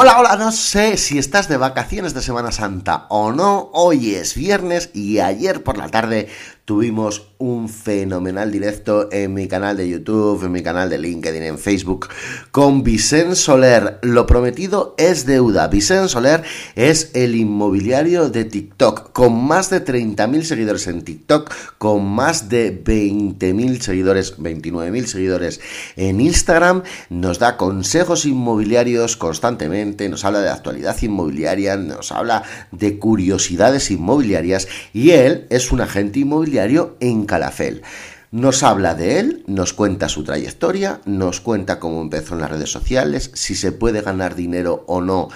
Hola, hola, no sé si estás de vacaciones de Semana Santa o no. Hoy es viernes y ayer por la tarde tuvimos un fenomenal directo en mi canal de YouTube, en mi canal de LinkedIn, en Facebook, con Vicente Soler. Lo prometido es deuda. Vicente Soler es el inmobiliario de TikTok, con más de 30.000 seguidores en TikTok, con más de 20.000 seguidores, 29.000 seguidores en Instagram. Nos da consejos inmobiliarios constantemente, nos habla de actualidad inmobiliaria, nos habla de curiosidades inmobiliarias y él es un agente inmobiliario en Calafel. Nos habla de él, nos cuenta su trayectoria, nos cuenta cómo empezó en las redes sociales, si se puede ganar dinero o no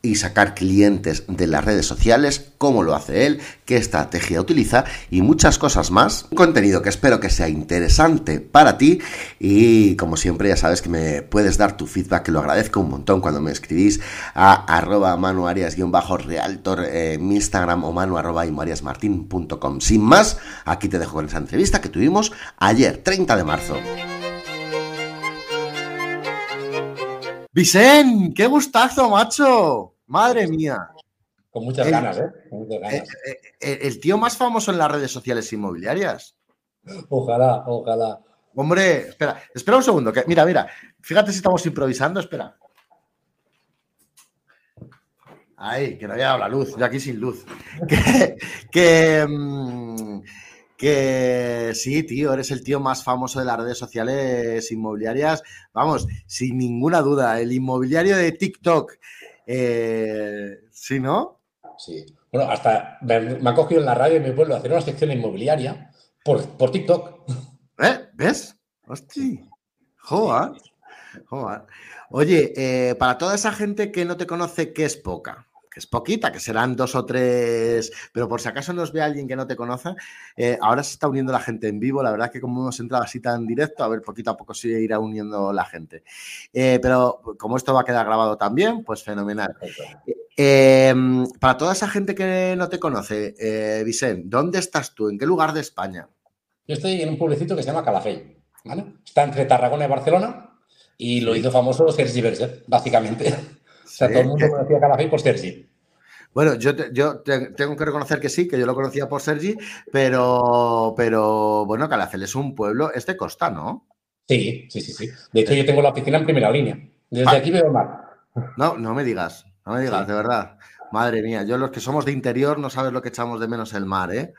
y sacar clientes de las redes sociales, cómo lo hace él, qué estrategia utiliza y muchas cosas más. Un contenido que espero que sea interesante para ti y como siempre ya sabes que me puedes dar tu feedback, que lo agradezco un montón cuando me escribís a arroba manuarias-realtor en Instagram o manu arroba Sin más, aquí te dejo con esa entrevista que tuvimos ayer, 30 de marzo. Vicen, qué gustazo, macho. Madre mía. Con muchas ganas, ¿eh? eh, eh, eh el, tío más famoso en las redes sociales inmobiliarias. Ojalá, ojalá. Hombre, espera, espera un segundo. Que, mira, mira, fíjate si estamos improvisando, espera. Ahí, que no había dado la luz, yo aquí sin luz. que, que, mm, que sí, tío, eres el tío más famoso de las redes sociales inmobiliarias. Vamos, sin ninguna duda, el inmobiliario de TikTok. Eh, ¿Sí, no? Sí. Bueno, hasta me, ha cogido en la radio en mi pueblo a hacer una sección inmobiliaria por, por TikTok. ¿Eh? ¿Ves? Hostia. Joder. Joder. Oye, eh, para toda esa gente que no te conoce, ¿qué es poca? Es poquita, que serán dos o tres, pero por si acaso nos ve alguien que no te conoce, eh, ahora se está uniendo la gente en vivo, la verdad que como hemos entrado así tan directo, a ver, poquito a poco se irá uniendo la gente. Eh, pero como esto va a quedar grabado también, pues fenomenal. Em, para toda esa gente que no te conoce, eh, Vicente, ¿dónde estás tú? ¿En qué lugar de España? Yo estoy en un pueblecito que se llama Calafell, ¿vale? Está entre Tarragona y Barcelona y lo hizo famoso Sergi Berger, básicamente. O sea, todo el mundo conocía Calafell por Sergi. Bueno, yo, yo tengo que reconocer que sí, que yo lo conocía por Sergi, pero, pero bueno, Calafel es un pueblo, es de costa, ¿no? Sí, sí, sí, sí. De hecho, yo tengo la oficina en primera línea. Desde ah. aquí veo el mar. No, no me digas, no me digas, de verdad. Madre mía, yo los que somos de interior no sabes lo que echamos de menos el mar, ¿eh?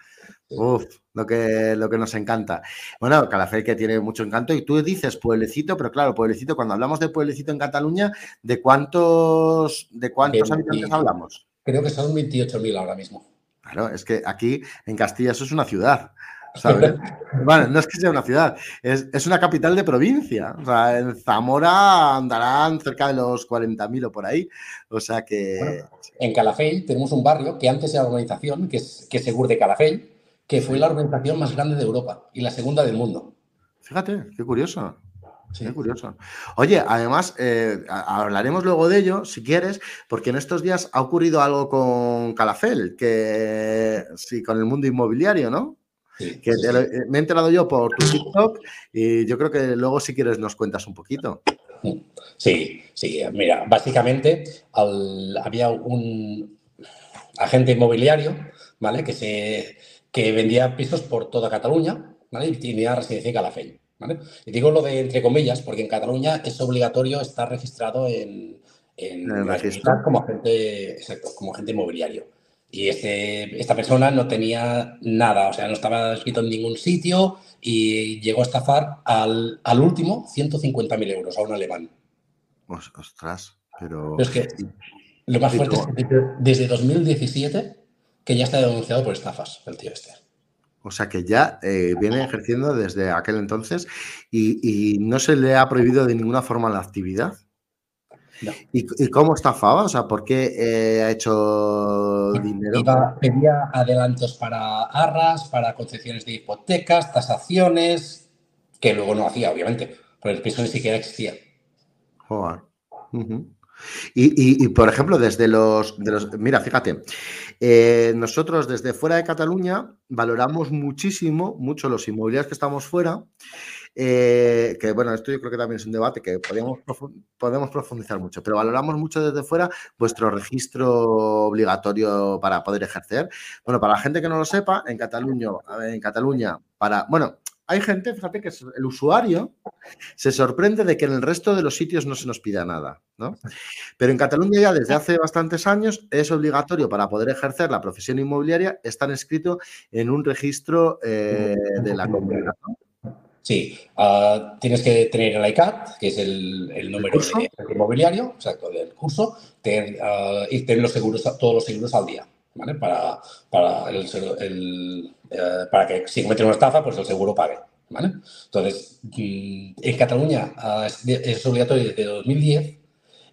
Uf, lo que, lo que nos encanta. Bueno, Calafel que tiene mucho encanto y tú dices pueblecito, pero claro, pueblecito, cuando hablamos de pueblecito en Cataluña, ¿de cuántos, de cuántos habitantes hablamos? Creo que son 28.000 ahora mismo. Claro, es que aquí en Castilla eso es una ciudad. ¿sabes? bueno, no es que sea una ciudad, es, una capital de provincia. O sea, en Zamora andarán cerca de los 40.000 o por ahí. O sea que. en Calafell tenemos un barrio que antes era la organización, que es, que Segur de Calafell, que fue la organización más grande de Europa y la segunda del mundo. Fíjate, qué curioso. Sí, curioso. Oye, además, eh, hablaremos luego de ello, si quieres, porque en estos días ha ocurrido algo con Calafel, que sí, con el mundo inmobiliario, ¿no? que me he enterado yo por tu TikTok y yo creo que luego, si quieres, nos cuentas un poquito. Sí, sí, mira, básicamente había un agente inmobiliario, ¿vale? Que, se, que vendía pisos por toda Cataluña, ¿vale? Y tenía residencia en Calafell. Y digo lo de entre comillas, porque en Cataluña es obligatorio estar registrado en, en, como agente, exacto, como agente inmobiliario. Y este, esta persona no tenía nada, o sea, no estaba escrito en ningún sitio y llegó a estafar al, al último 150.000 euros a un alemán. Ostras, pero... es que lo más fuerte es que desde 2017 que ya está denunciado por estafas el tío este. O sea que ya eh, viene ejerciendo desde aquel entonces y, no se le ha prohibido de ninguna forma la actividad. ¿Y, cómo estafaba? O sea, ¿por qué eh, ha hecho dinero? pedía adelantos para arras, para concesiones de hipotecas, tasaciones, que luego no hacía, obviamente, porque el piso ni siquiera existía. Joder. Y, por ejemplo, desde los, Mira, fíjate, eh, nosotros desde fuera de Cataluña valoramos muchísimo, mucho los inmobiliarios que estamos fuera, eh, que bueno, esto yo creo que también es un debate que podemos, podemos profundizar mucho, pero valoramos mucho desde fuera vuestro registro obligatorio para poder ejercer. Bueno, para la gente que no lo sepa, en Cataluña, en Cataluña, para, bueno, hay gente, fíjate que el usuario se sorprende de que en el resto de los sitios no se nos pida nada, ¿no? Pero en Cataluña ya desde hace bastantes años es obligatorio para poder ejercer la profesión inmobiliaria estar inscrito en un registro eh, de la comunidad. Sí, ah, tienes que tener el ICAT, que es el, número de inmobiliario, exacto, del curso, ah, y tener los seguros, todos los seguros al día. ¿Vale? Para, para, el, eh, para que si cometen una estafa, pues el seguro pague, ¿vale? Entonces, mm, en Cataluña ah, es, obligatorio desde 2010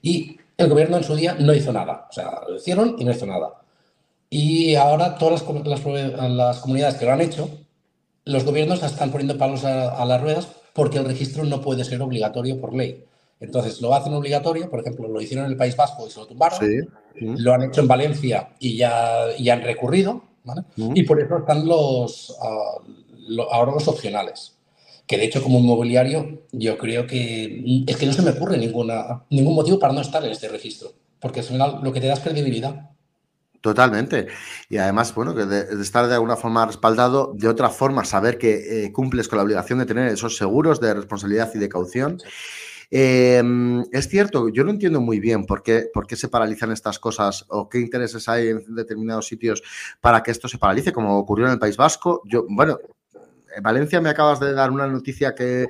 y el gobierno en su día no hizo nada. O sea, lo hicieron y no hizo nada. Y ahora todas las, las, comunidades que lo han hecho, los gobiernos están poniendo palos a, a las ruedas porque el registro no puede ser obligatorio por ley. Entonces lo hacen obligatorio, por ejemplo, lo hicieron en el País Vasco y se lo tumbaron, lo han hecho en Valencia y ya, han recurrido, y por eso están los, uh, ahora los opcionales. Que de hecho, como inmobiliario, yo creo que es que no se me ocurre ninguna, ningún motivo para no estar en este registro, porque al final lo que te da es credibilidad. Totalmente. Y además, bueno, que de, estar de alguna forma respaldado, de otra forma, saber que eh, cumples con la obligación de tener esos seguros de responsabilidad y de caución. Em, es cierto, yo no entiendo muy bien por qué, por qué se paralizan estas cosas o qué intereses hay en determinados sitios para que esto se paralice, como ocurrió en el País Vasco. Yo, bueno, en Valencia me acabas de dar una noticia que,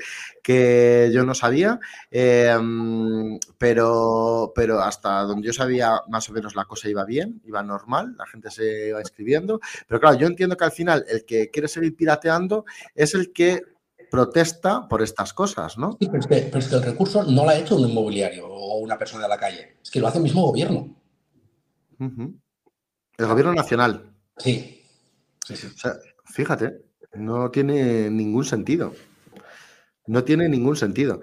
yo no sabía, em, pero, pero hasta donde yo sabía más o menos la cosa iba bien, iba normal, la gente se iba escribiendo, pero claro, yo entiendo que al final el que quiere seguir pirateando es el que protesta por estas cosas, ¿no? Sí, pero es, que, el recurso no lo ha hecho un inmobiliario o una persona de la calle, es que lo hace el mismo gobierno. El gobierno nacional. Sí. fíjate, no tiene ningún sentido. No tiene ningún sentido.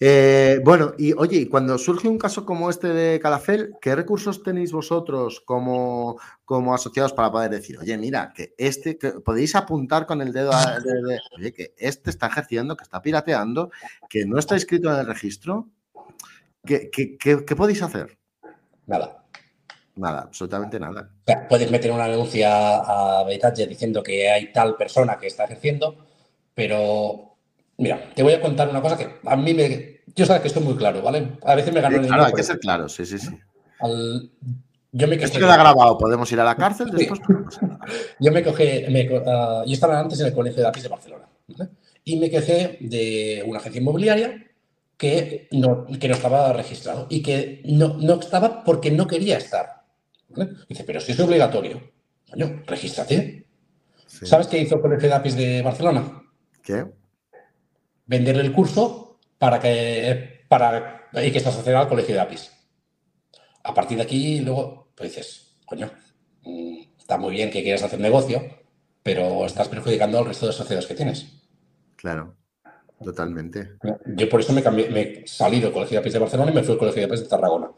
Eh, bueno, y oye, cuando surge un caso como este de Calafel, ¿qué recursos tenéis vosotros como, como asociados para poder decir, oye, mira, que este, que podéis apuntar con el dedo, de, oye, que este está ejerciendo, que está pirateando, que no está inscrito en el registro? ¿Qué, podéis hacer? Nada. Nada, absolutamente nada. puedes meter una denuncia a Betache diciendo que hay tal persona que está ejerciendo, pero Mira, te voy a contar una cosa que a mí me. Yo sabes que estoy muy claro, ¿vale? A veces me gano el Claro, hay que ser claro, sí, sí, sí. Yo me Esto queda grabado, podemos ir a la cárcel después. yo me cogí. Ah, yo estaba antes en el Colegio de APIS de Barcelona, ¿vale? Y me quejé de una agencia inmobiliaria que no, que no estaba registrado y que no, no estaba porque no quería estar. ¿vale? Dice, pero si es obligatorio. Coño, regístrate. ¿Sabes qué hizo el Colegio de APIS de Barcelona? ¿Qué? Venderle el curso para que, para, y que se asociara al colegio de APIs. A partir de aquí, luego, pues dices, coño, mm, está muy bien que quieras hacer negocio, pero estás perjudicando al resto de sociedades que tienes. Claro, totalmente. Yo por eso me, cambié, me salí del Colegio de APIs de Barcelona y me fui al Colegio de APIs de Tarragona.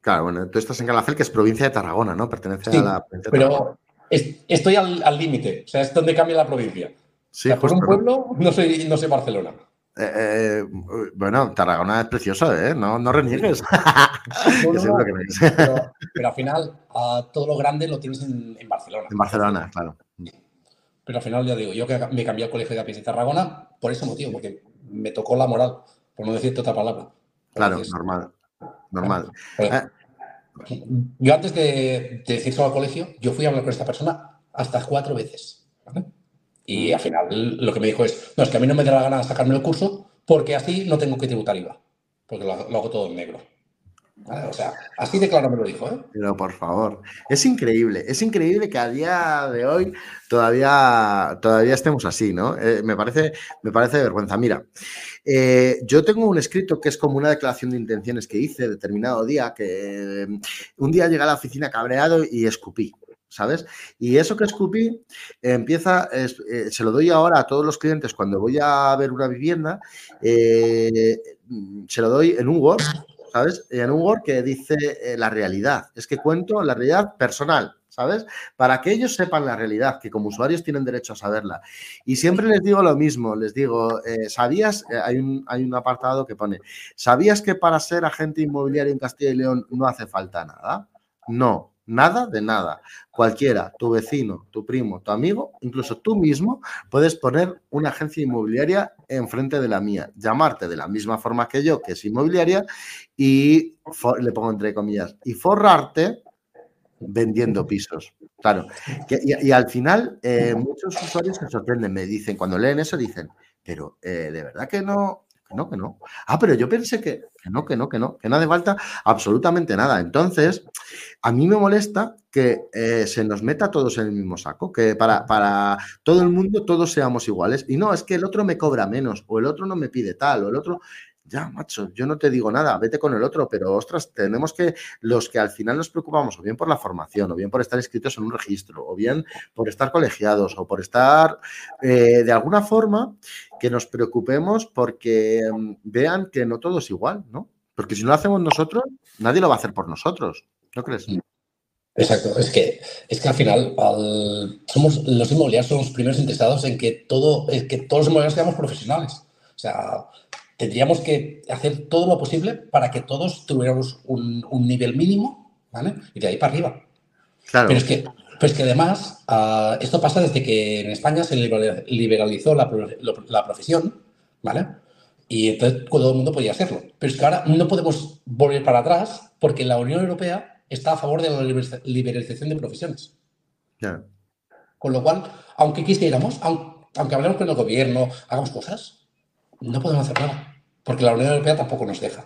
Claro, bueno, tú estás en Calafel, que es provincia de Tarragona, ¿no? Pertenece a la provincia de Pero estoy al límite, o sea, es donde cambia la provincia. Sí, por un pueblo, no sé, no sé Barcelona. Eh, eh, bueno, Tarragona es precioso, ¿eh? No, no reniegues. pero, al final, todo lo grande lo tienes en, Barcelona. En Barcelona, claro. Pero al final, ya digo, yo que me cambié al colegio de APIS de Tarragona por ese motivo, porque me tocó la moral, por no decirte otra palabra. Claro, normal. Normal. Eh. Yo antes de, de decir al colegio, yo fui a hablar con esta persona hasta cuatro veces. ¿vale? Y al final lo que me dijo es, no, es que a mí no me da la gana sacarme el curso porque así no tengo que tributar IVA, porque lo, hago todo en negro. O sea, así de claro me lo dijo. ¿eh? Pero por favor, es increíble, es increíble que a día de hoy todavía, todavía estemos así, ¿no? Eh, me, parece, me parece vergüenza. Mira, eh, yo tengo un escrito que es como una declaración de intenciones que hice determinado día, que un día llegué a la oficina cabreado y escupí. ¿Sabes? Y eso que escupí empieza, eh, se lo doy ahora a todos los clientes cuando voy a ver una vivienda, eh, se lo doy en un Word, ¿sabes? En un Word que dice eh, la realidad. Es que cuento la realidad personal, ¿sabes? Para que ellos sepan la realidad, que como usuarios tienen derecho a saberla. Y siempre les digo lo mismo, les digo, ¿sabías? Hay, un, hay un apartado que pone, ¿sabías que para ser agente inmobiliario en Castilla y León no hace falta nada? No, nada de nada. Cualquiera, tu vecino, tu primo, tu amigo, incluso tú mismo, puedes poner una agencia inmobiliaria enfrente de la mía, llamarte de la misma forma que yo, que es inmobiliaria, y le pongo entre comillas, y forrarte vendiendo pisos. Claro. y, al final, eh, muchos usuarios se sorprenden, me dicen, cuando leen eso, dicen, pero eh, de verdad que no, que no, que no. Ah, pero yo pensé que, no, que no, que no, que no hace falta absolutamente nada. Entonces, a mí me molesta que eh, se nos meta todos en el mismo saco, que para, para todo el mundo todos seamos iguales. Y no, es que el otro me cobra menos, o el otro no me pide tal, o el otro ya, macho, yo no te digo nada, vete con el otro, pero ostras, tenemos que, los que al final nos preocupamos, o bien por la formación, o bien por estar inscritos en un registro, o bien por estar colegiados, o por estar eh, de alguna forma que nos preocupemos porque mm, vean que no todo es igual, ¿no? Porque si no lo hacemos nosotros, nadie lo va a hacer por nosotros, ¿no crees? Exacto, es que, es que al final somos los inmobiliarios somos los primeros interesados en que todo, que todos los inmobiliarios seamos profesionales. O sea, tendríamos que hacer todo lo posible para que todos tuviéramos un, nivel mínimo, ¿vale? Y de ahí para arriba. Claro. Pero es que, pues que además, ah, esto pasa desde que en España se liberalizó la, la, profesión, ¿vale? Y entonces todo el mundo podía hacerlo. Pero es que ahora no podemos volver para atrás porque la Unión Europea está a favor de la liberalización de profesiones. Claro. Con lo cual, aunque quisiéramos, aunque, aunque hablemos con el gobierno, hagamos cosas, no podemos hacer nada, porque la Unión Europea tampoco nos deja.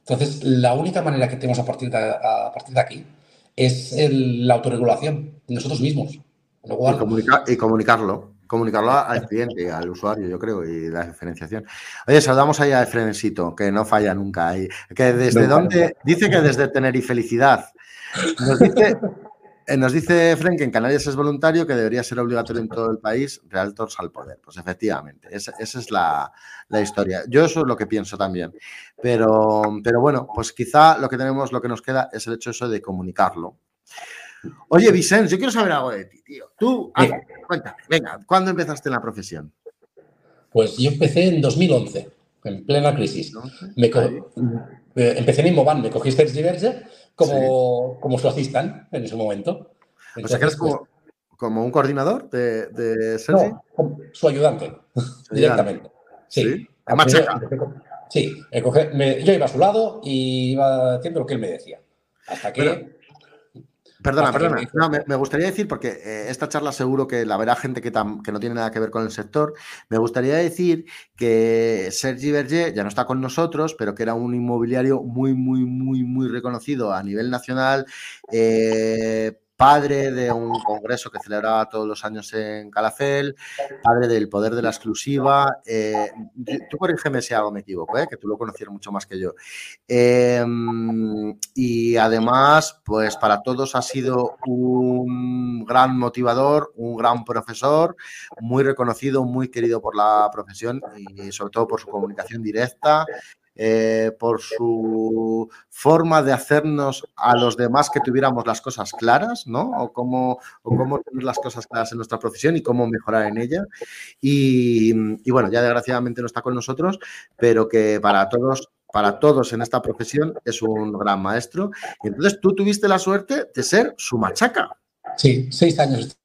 Entonces, la única manera que tenemos a partir de, a partir de aquí es la autorregulación, nosotros mismos. y, comunicarlo, comunicarlo al cliente, al usuario, yo creo, y la diferenciación. Oye, saludamos ahí a Efrenesito, que no falla nunca. que desde dónde, dice que desde tener y felicidad. Nos dice, nos dice Frank que en Canarias es voluntario, que debería ser obligatorio en todo el país, Realtors al poder. Pues efectivamente, esa, es la, historia. Yo eso es lo que pienso también. Pero, pero bueno, pues quizá lo que tenemos, lo que nos queda es el hecho eso de comunicarlo. Oye, Vicente, yo quiero saber algo de ti, tío. Tú, cuéntame, venga, ¿cuándo empezaste en la profesión? Pues yo empecé en 2011, en plena crisis. Me eh, empecé en Inmoban, me cogiste Diverge como, como su asistente en ese momento. o sea que eres como, como un coordinador de, de Sergi. No, su ayudante, directamente. Sí. ¿Sí? Sí, yo iba a su lado y iba haciendo lo que él me decía. Hasta que. Perdona, perdona. No, me, gustaría decir, porque eh, esta charla seguro que la verá gente que, que, no tiene nada que ver con el sector, me gustaría decir que Sergi Berger ya no está con nosotros, pero que era un inmobiliario muy, muy, muy, muy reconocido a nivel nacional. Eh, padre de un congreso que celebraba todos los años en Calafel, padre del poder de la exclusiva. Eh, tú corrígeme si algo me equivoco, ¿eh? que tú lo conocieras mucho más que yo. Em, y además, pues para todos ha sido un gran motivador, un gran profesor, muy reconocido, muy querido por la profesión y sobre todo por su comunicación directa eh, por su forma de hacernos a los demás que tuviéramos las cosas claras, ¿no? O cómo, cómo tener las cosas claras en nuestra profesión y cómo mejorar en ella. Y, bueno, ya desgraciadamente no está con nosotros, pero que para todos para todos en esta profesión es un gran maestro. Y entonces tú tuviste la suerte de ser su machaca. Sí, seis años.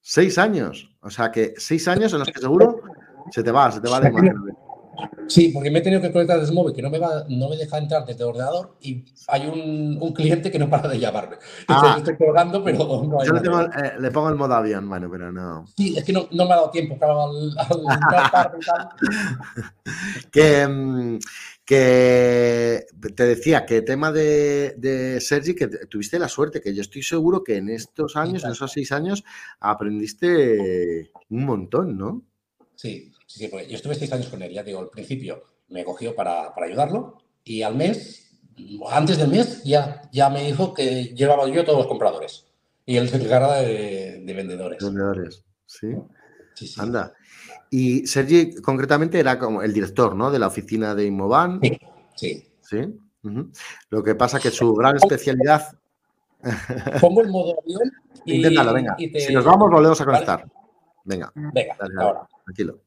Seis años. O sea que seis años en los que seguro se te va, se te va de Sí, porque me he tenido que conectar desde el móvil que no me, va, no me deja entrar desde el ordenador y hay un, cliente que no para de llamarme. Ah, estoy colgando, pero no Yo eh, le, pongo el modo avión, bueno, pero no. Sí, es que no, no me ha dado tiempo, claro, al, al que, mm, que te decía que tema de, de, Sergi, que tuviste la suerte, que yo estoy seguro que en estos años, en esos seis años, aprendiste un montón, ¿no? Sí, Sí, pues yo estuve seis años con él, ya digo, al principio me cogió para, ayudarlo y al mes, antes del mes, ya, ya me dijo que llevaba yo todos los compradores y él se encargaba de, vendedores. Vendedores, ¿sí? Sí, sí. Anda. Y Sergi, concretamente, era como el director, ¿no? De la oficina de Inmoban. Sí, sí. Sí. Lo que pasa que su gran especialidad Pongo el modo avión y. Inténtalo, venga. Si nos vamos, volvemos a conectar. Venga. Venga, ahora. Tranquilo.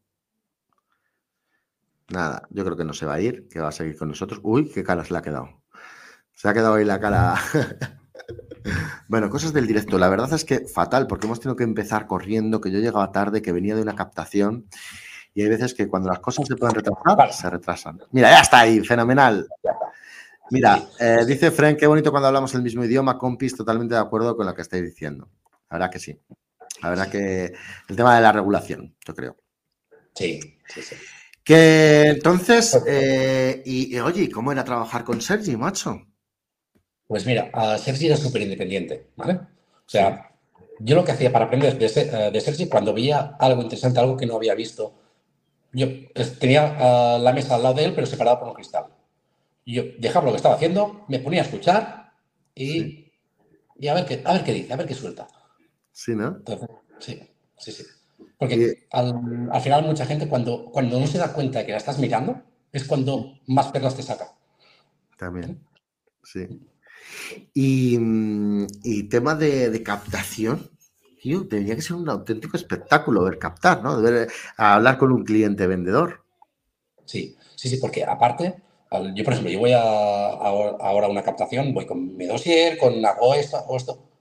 Nada, yo creo que no se va a ir, que va a seguir con nosotros. Uy, qué cara se le ha quedado. Se ha quedado ahí la cara. bueno, cosas del directo. La verdad es que fatal, porque hemos tenido que empezar corriendo, que yo llegaba tarde, que venía de una captación. Y hay veces que cuando las cosas se pueden retrasar, se retrasan. Mira, ya está ahí, fenomenal. Mira, eh, dice Frank, qué bonito cuando hablamos el mismo idioma, compis, totalmente de acuerdo con lo que estáis diciendo. La verdad que sí. La verdad que el tema de la regulación, yo creo. Sí, sí, sí. Que entonces, eh, y, oye, ¿cómo era trabajar con Sergi, macho? Pues mira, Sergi era súper independiente, ¿vale? O sea, yo lo que hacía para aprender de, de, Sergi, cuando veía algo interesante, algo que no había visto, yo tenía la mesa al lado de él, pero separada por un cristal. Yo dejaba lo que estaba haciendo, me ponía a escuchar y, y a, ver qué, a ver qué dice, a ver qué suelta. Sí, ¿no? sí, sí, sí. Porque al, final mucha gente cuando, cuando no se da cuenta de que la estás mirando es cuando más perlas te saca. También, sí. Y, mm, tema de, captación, tío, tendría que ser un auténtico espectáculo ver captar, ¿no? Ver, hablar con un cliente vendedor. Sí, sí, sí, porque aparte, yo por ejemplo, yo voy a, ahora a una captación, voy con mi dossier, con hago esto, hago esto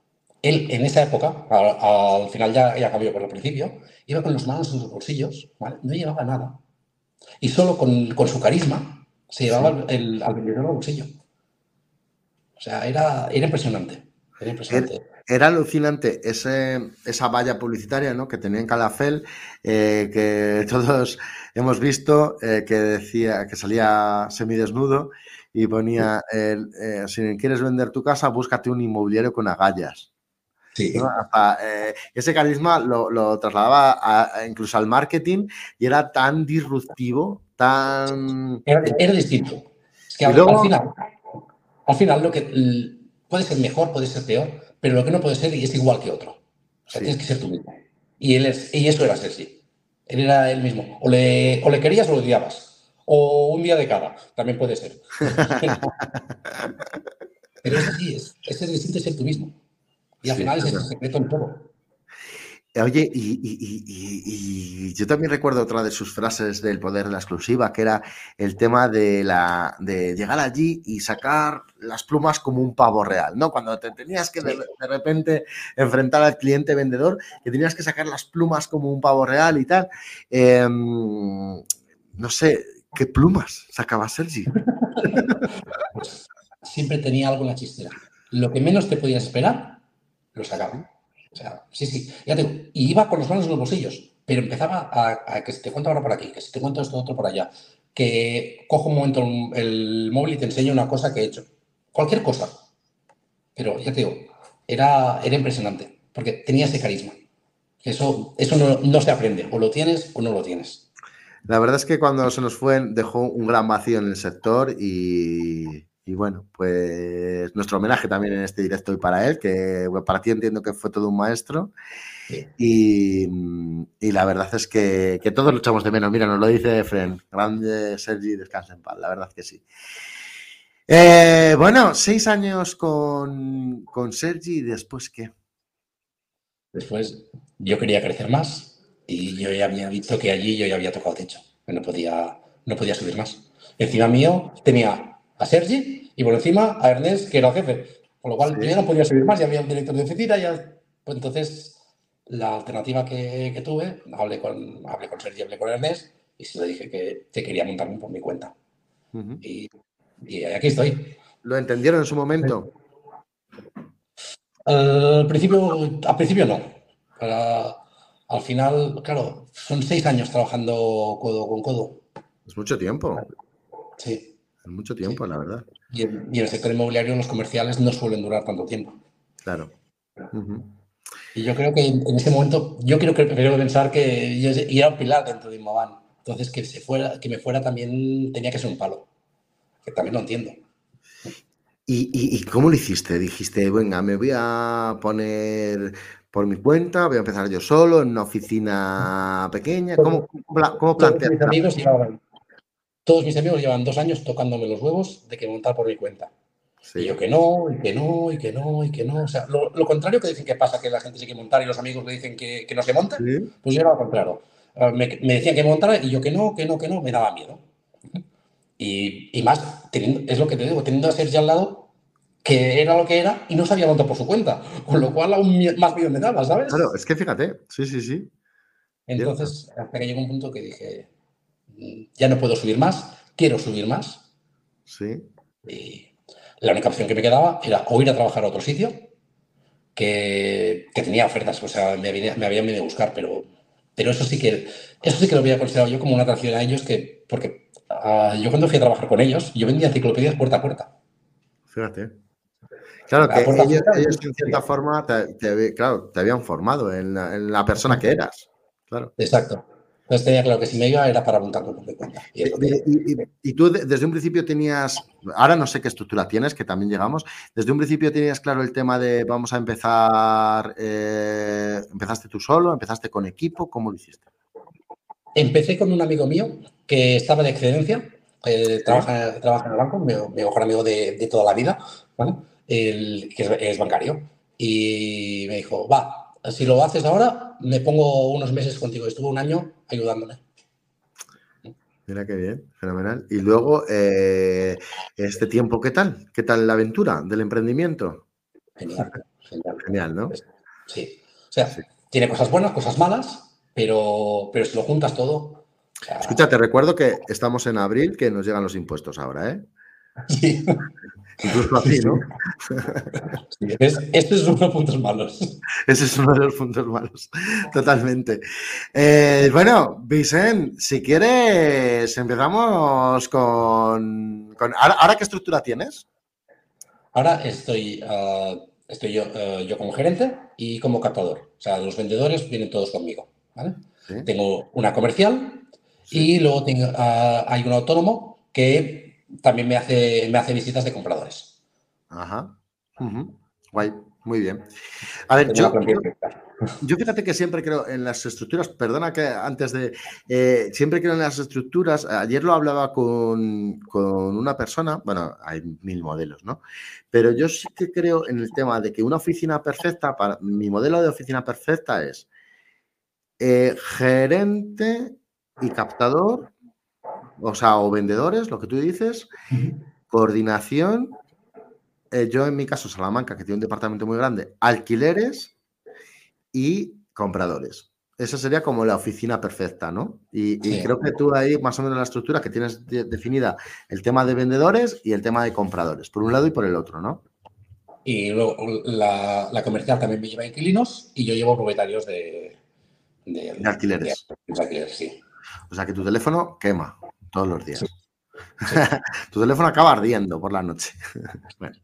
él en esa época, al, final ya, ya cambió por el principio, iba con las manos en sus bolsillos, no llevaba nada. Y solo con, su carisma se llevaba el, al vendedor al bolsillo. O sea, era, era impresionante. Era impresionante. Era, alucinante ese, esa valla publicitaria ¿no? que tenía en Calafel, eh, que todos hemos visto, eh, que decía que salía semidesnudo y ponía, eh, si quieres vender tu casa, búscate un inmobiliario con agallas. Sí. Eh, ese carisma lo, trasladaba incluso al marketing y era tan disruptivo, tan... Era, distinto. Es que al, final, al final lo que puede ser mejor, puede ser peor, pero lo que no puede ser y es igual que otro. O sea, tienes que ser tú mismo. Y, él es, y eso era Sergi. Él era él mismo. O le, o le querías o lo odiabas. O un día de cada, también puede ser. pero es así, es, es distinto ser tú mismo. Y al final es el secreto en todo. Oye, y, yo también recuerdo otra de sus frases del poder de la exclusiva, que era el tema de, la, de llegar allí y sacar las plumas como un pavo real, ¿no? Cuando te tenías que de, repente enfrentar al cliente vendedor, que tenías que sacar las plumas como un pavo real y tal. Em, no sé, ¿qué plumas sacaba Sergi? Siempre tenía algo en la chistera. Lo que menos te podías esperar lo sacaban. O sea, sí, sí, ya te y iba con las manos en los bolsillos, pero empezaba a, que si te cuento ahora por aquí, que si te cuento esto otro por allá, que cojo un momento el, móvil y te enseño una cosa que he hecho. Cualquier cosa. Pero ya te digo, era, era impresionante, porque tenía ese carisma. Eso, eso no, no se aprende, o lo tienes o no lo tienes. La verdad es que cuando se nos fue dejó un gran vacío en el sector y, y bueno, pues nuestro homenaje también en este directo y para él, que para ti entiendo que fue todo un maestro. Y, la verdad es que, todos lo echamos de menos. Mira, nos lo dice Efren, grande Sergi, descansa en paz, la verdad que sí. Eh, bueno, seis años con, con Sergi y después qué? Después yo quería crecer más y yo ya había visto que allí yo ya había tocado techo, que no podía, no podía subir más. Encima mío tenía a Sergi y por encima a Ernest, que era jefe. Con lo cual yo ya no podía subir más, ya había un director de oficina, ya. Pues entonces, la alternativa que, tuve, hablé con, hablé con Sergi, hablé con Ernest y se le dije que, quería montarme por mi cuenta. y, aquí estoy. ¿Lo entendieron en su momento? al, principio, al principio no. al final, claro, son seis años trabajando codo con codo. Es mucho tiempo. Sí mucho tiempo, la verdad. Y en, el sector inmobiliario los comerciales no suelen durar tanto tiempo. Claro. Y yo creo que en, ese momento, yo que prefiero pensar que yo era un pilar dentro de Inmoban. Entonces, que, se fuera, que me fuera también tenía que ser un palo. Que también lo entiendo. ¿Y, cómo lo hiciste? Dijiste, venga, me voy a poner por mi cuenta, voy a empezar yo solo en una oficina pequeña. ¿Cómo, cómo planteaste? Todos mis amigos llevan dos años tocándome los huevos de que montar por mi cuenta. Y yo que no, y que no, y que no, y que no. O sea, lo, contrario que dicen que pasa, que la gente se quiere montar y los amigos le dicen que, no se monte, pues yo era lo contrario. Ah, me, decían que montara y yo que no, que no, que no, me daba miedo. Y, y más, teniendo, es lo que te digo, teniendo a ser ya al lado que era lo que era y no sabía montar por su cuenta, con lo cual aún más miedo me daba, ¿sabes? Claro, es que fíjate, sí, sí, sí. Entonces, hasta que llegó un punto que dije, ya no puedo subir más, quiero subir más. Sí. Y la única opción que me quedaba era o ir a trabajar a otro sitio, que, tenía ofertas, o sea, me, me habían venido a buscar, pero, pero eso sí que eso sí que lo había considerado yo como una atracción a ellos, que, porque ah, yo cuando fui a trabajar con ellos, yo vendía enciclopedias puerta a puerta. Fíjate. Claro, que ellos, ellos, en cierta forma te, claro, te habían formado en la, persona que eras. Claro. Exacto. Entonces tenía claro que si me iba era para apuntar por de cuenta. Y, tú desde un principio tenías, ahora no sé qué estructura tienes, que también llegamos, desde un principio tenías claro el tema de vamos a empezar, eh, empezaste tú solo, empezaste con equipo, ¿cómo lo hiciste? Empecé con un amigo mío que estaba de excedencia, eh, trabaja, trabaja, en el banco, mi, mejor amigo de, de toda la vida, ¿vale? el, que es, bancario. Y me dijo, va, si lo haces ahora, me pongo unos meses contigo. Estuvo un año ayudándome. Mira qué bien, fenomenal. Y luego, eh, este tiempo, ¿qué tal? ¿Qué tal la aventura del emprendimiento? Genial, genial. ¿no? Sí. O sea, tiene cosas buenas, cosas malas, pero, pero si lo juntas todo. Escucha, te recuerdo que estamos en abril, que nos llegan los impuestos ahora, ¿eh? Sí. Incluso así, ¿no? este es uno de los puntos malos. Ese es uno de los puntos malos, totalmente. Eh, bueno, Vicente, si quieres, empezamos con... ¿Ahora, qué estructura tienes? Ahora estoy, ah, estoy yo, eh, yo, como gerente y como captador. O sea, los vendedores vienen todos conmigo. Tengo una comercial y luego tengo, ah, hay un autónomo que también me hace, me hace visitas de compradores. Ajá. Guay, muy bien. A ver, yo, yo, fíjate que siempre creo en las estructuras, perdona que antes de, eh, siempre creo en las estructuras, ayer lo hablaba con, con, una persona, bueno, hay mil modelos, ¿no? Pero yo sí que creo en el tema de que una oficina perfecta, para mi modelo de oficina perfecta es eh, gerente y captador o sea, o vendedores, lo que tú dices, coordinación, eh, yo en mi caso Salamanca, que tiene un departamento muy grande, alquileres y compradores. Esa sería como la oficina perfecta, ¿no? Y, creo que tú ahí, más o menos la estructura que tienes definida, el tema de vendedores y el tema de compradores, por un lado y por el otro, ¿no? Y luego la, comercial también me lleva inquilinos y yo llevo propietarios de, de, alquileres. De, alquileres, sí. O sea que tu teléfono quema todos los días. tu teléfono acaba ardiendo por la noche. bueno,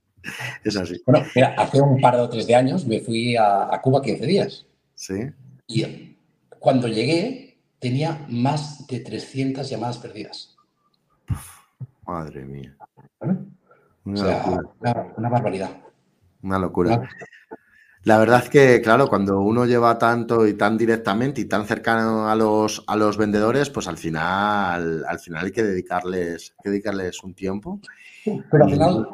es así. Bueno, mira, hace un par o tres de años me fui a, Cuba 15 días. Sí. Y cuando llegué tenía más de 300 llamadas perdidas. madre mía. Una, una, barbaridad. Una locura. La verdad es que, claro, cuando uno lleva tanto y tan directamente y tan cercano a los, a los vendedores, pues al final, al final hay que dedicarles, que dedicarles un tiempo. Pero al final,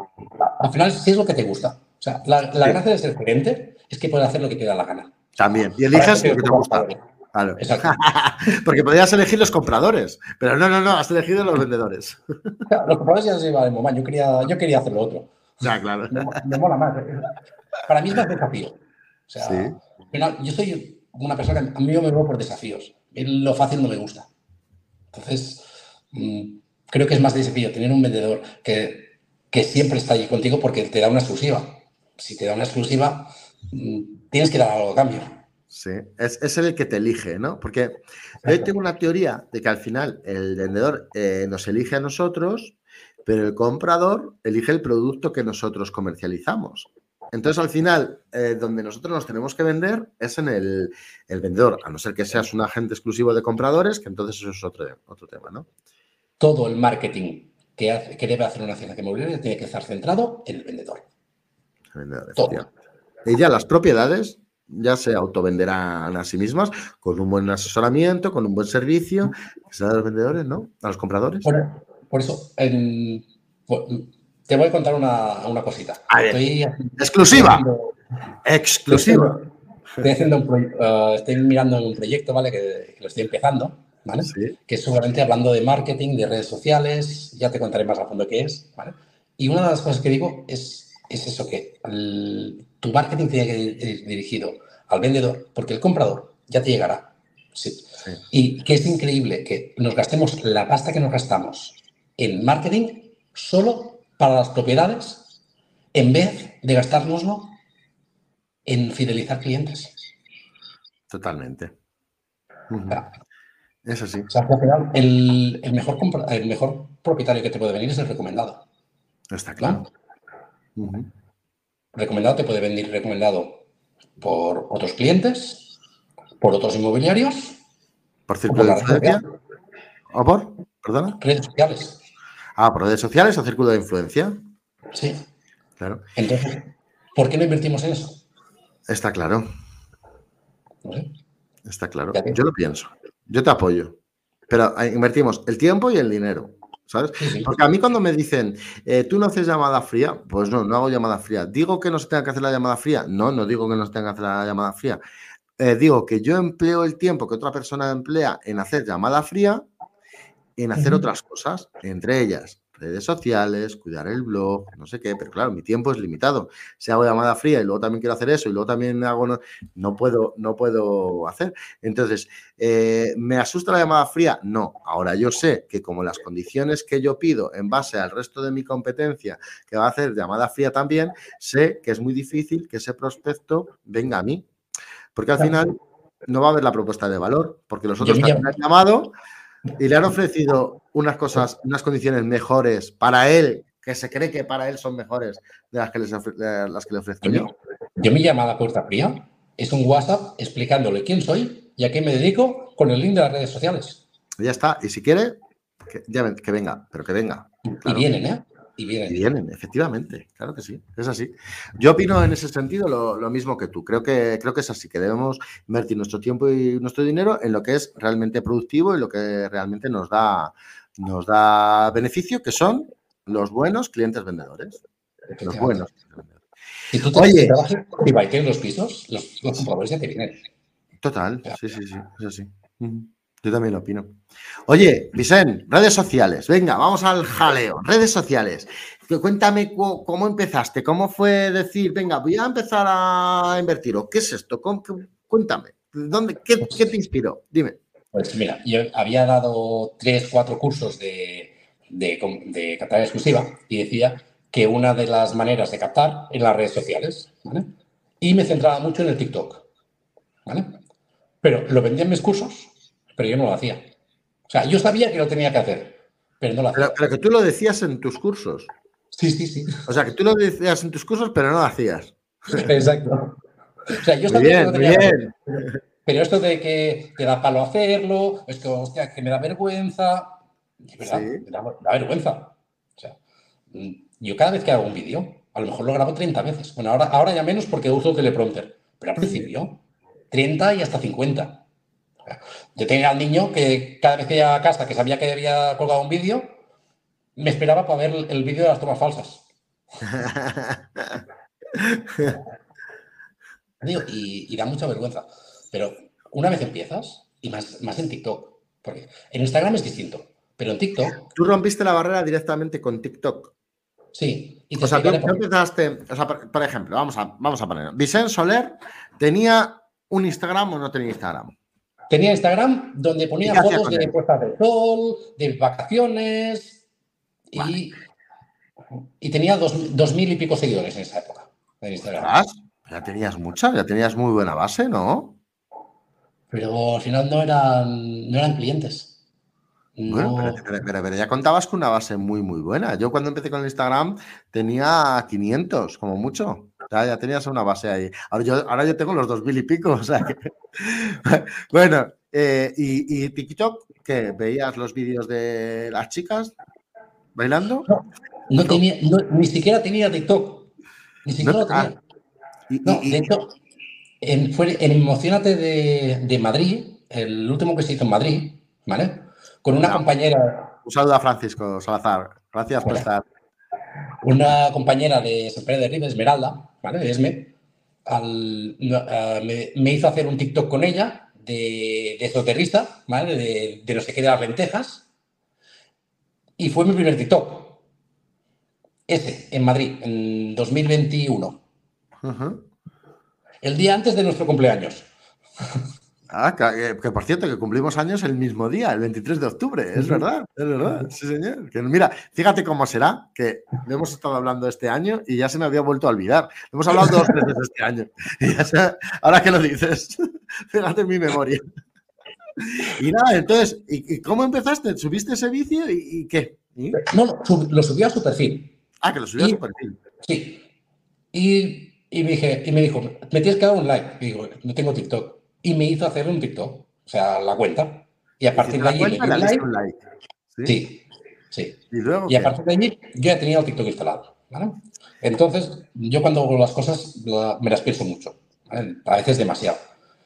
al final sí es lo que te gusta. O sea, la, gracia de ser gerente es que puedes hacer lo que te da la gana. También. Y eliges lo que te gusta. Claro. Porque podrías elegir los compradores, pero no, no, no, has elegido los vendedores. los compradores ya se iban de momento. Yo quería, yo quería hacer lo otro. Ya, claro. Me, mola más. Para mí es más desafío. O sea, yo soy una persona que a mí me muevo por desafíos. Lo fácil no me gusta. Entonces, mm, creo que es más desafío tener un vendedor que, que siempre está allí contigo porque te da una exclusiva. Si te da una exclusiva, mm, tienes que dar algo a cambio. Sí, es, es, el que te elige, ¿no? Porque yo tengo una teoría de que al final el vendedor eh, nos elige a nosotros pero el comprador elige el producto que nosotros comercializamos. Entonces, al final, eh, donde nosotros nos tenemos que vender es en el, vendedor, a no ser que seas un agente exclusivo de compradores, que entonces eso es otro, otro tema, ¿no? Todo el marketing que, que debe hacer una agencia inmobiliaria tiene que estar centrado en el vendedor. El vendedor Y ya las propiedades ya se autovenderán a sí mismas con un buen asesoramiento, con un buen servicio, que se da a los vendedores, ¿no? A los compradores. Por eso, te voy a contar una, una cosita. exclusiva. Exclusiva. Estoy, haciendo un uh, estoy mirando un proyecto, ¿vale? Que, lo estoy empezando, ¿vale? Que es seguramente hablando de marketing, de redes sociales, ya te contaré más a fondo qué es, ¿vale? Y una de las cosas que digo es, es eso, que tu marketing tiene que ir dirigido al vendedor, porque el comprador ya te llegará. Sí. Y que es increíble que nos gastemos la pasta que nos gastamos en marketing solo para las propiedades en vez de gastárnoslo en fidelizar clientes. Totalmente. Eso sí. el, mejor, el mejor propietario que te puede venir es el recomendado. Está claro. Recomendado te puede venir recomendado por otros clientes, por otros inmobiliarios. ¿Por círculo de influencia? ¿O por? ¿Perdona? Redes sociales. Ah, ¿por redes sociales o círculo de influencia? Sí. Claro. Entonces, ¿por qué no invertimos en eso? Está claro. Está claro. Yo lo pienso. Yo te apoyo. Pero invertimos el tiempo y el dinero. ¿Sabes? Porque a mí cuando me dicen, eh, tú no haces llamada fría, pues no, no hago llamada fría. ¿Digo que no se tenga que hacer la llamada fría? No, no digo que no se tenga que hacer la llamada fría. Eh, digo que yo empleo el tiempo que otra persona emplea en hacer llamada fría, en hacer otras cosas, entre ellas redes sociales, cuidar el blog, no sé qué, pero claro, mi tiempo es limitado. Si hago llamada fría y luego también quiero hacer eso y luego también hago, no, puedo, no puedo hacer. Entonces, eh, ¿me asusta la llamada fría? No. Ahora yo sé que como las condiciones que yo pido en base al resto de mi competencia que va a hacer llamada fría también, sé que es muy difícil que ese prospecto venga a mí. Porque al final no va a haber la propuesta de valor, porque los otros también han llamado y le han ofrecido unas cosas, unas condiciones mejores para él, que se cree que para él son mejores de las que, les las que le ofrezco yo. Yo mi llamada puerta fría es un WhatsApp explicándole quién soy y a qué me dedico con el link de las redes sociales. Ya está. Y si quiere, que, ya, que venga, pero que venga. Y vienen, ¿eh? Y vienen. efectivamente, claro que sí, es así. Yo opino en ese sentido lo, mismo que tú. Creo que, creo que es así, que debemos invertir nuestro tiempo y nuestro dinero en lo que es realmente productivo y lo que realmente nos da, nos da beneficio, que son los buenos clientes vendedores. Los buenos. Si tú Oye, trabajas y los pisos, los, los compradores ya te vienen. Total, sí, sí, sí, es así. Yo también lo opino. Oye, Vicente, redes sociales. Venga, vamos al jaleo. Redes sociales. Cuéntame cómo empezaste, cómo fue decir, venga, voy a empezar a invertir. ¿O qué es esto? Cuéntame. ¿Dónde, qué, te inspiró? Dime. Pues mira, yo había dado tres, cuatro cursos de, de, captar exclusiva y decía que una de las maneras de captar en las redes sociales. Y me centraba mucho en el TikTok. Pero lo vendía en mis cursos pero yo no lo hacía. O sea, yo sabía que lo tenía que hacer, pero no lo hacía. Pero, que tú lo decías en tus cursos. Sí, sí, sí. O sea, que tú lo decías en tus cursos, pero no lo hacías. Exacto. O sea, yo sabía que lo tenía que hacer. Pero esto de que te da palo hacerlo, es que, hostia, que me da vergüenza. ¿verdad? Me, da, vergüenza. O sea, yo cada vez que hago un vídeo, a lo mejor lo grabo 30 veces. Bueno, ahora, ahora ya menos porque uso teleprompter. Pero al principio, 30 y hasta 50. Yo tenía al niño que cada vez que llegaba a casa, que sabía que había colgado un vídeo, me esperaba para ver el vídeo de las tomas falsas. y, da mucha vergüenza. Pero una vez empiezas, y más, más en TikTok, porque en Instagram es distinto, pero en TikTok. Tú rompiste la barrera directamente con TikTok. Sí. o sea, tú, empezaste, o sea, por, ejemplo, vamos a, vamos a poner, Vicente Soler tenía un Instagram o no tenía Instagram. Tenía Instagram donde ponía fotos de puestas de sol, de vacaciones y, y, tenía dos, mil y pico seguidores en esa época en Instagram. Ya tenías mucha, ya tenías muy buena base, ¿no? Pero al final no eran, no eran clientes. Bueno, pero, ya contabas con una base muy, muy buena. Yo cuando empecé con el Instagram tenía 500, como mucho. Ya tenías una base ahí. Ahora yo, ahora yo tengo los 2000 y pico. O sea bueno, eh, y, TikTok, ¿qué? ¿Veías los vídeos de las chicas bailando? No, tenía, ni siquiera tenía TikTok. Ni siquiera lo tenía. no, de hecho, en, fue en Emocionate de, de Madrid, el último que se hizo en Madrid, ¿vale? con una compañera. Un saludo a Francisco Salazar. Gracias por estar. Una compañera de San Pedro de Ribe, Esmeralda, ¿vale? Esme, al, me, me, hizo hacer un TikTok con ella de, de esoterrista, ¿vale? De, de no sé qué de las lentejas. Y fue mi primer TikTok. Ese, en Madrid, en 2021. El día antes de nuestro cumpleaños. Ah, que, por cierto, que cumplimos años el mismo día, el 23 de octubre, es verdad, es verdad, sí señor. Que, mira, fíjate cómo será, que hemos estado hablando este año y ya se me había vuelto a olvidar. Hemos hablado dos veces este año. Y ya ahora que lo dices, fíjate mi memoria. Y nada, entonces, ¿y, cómo empezaste? ¿Subiste ese vicio y, qué? No, lo subí a su perfil. Ah, que lo subí a su perfil. Sí. Y, me dije, y me dijo, me tienes que dar un like. Y digo, no tengo TikTok y me hizo hacer un TikTok, o sea, la cuenta. Y a partir de allí. Le like, like. Sí, sí. ¿Y, luego, y a partir de allí yo ya tenía el TikTok instalado. ¿vale? Entonces, yo cuando hago las cosas me las pienso mucho. A veces demasiado.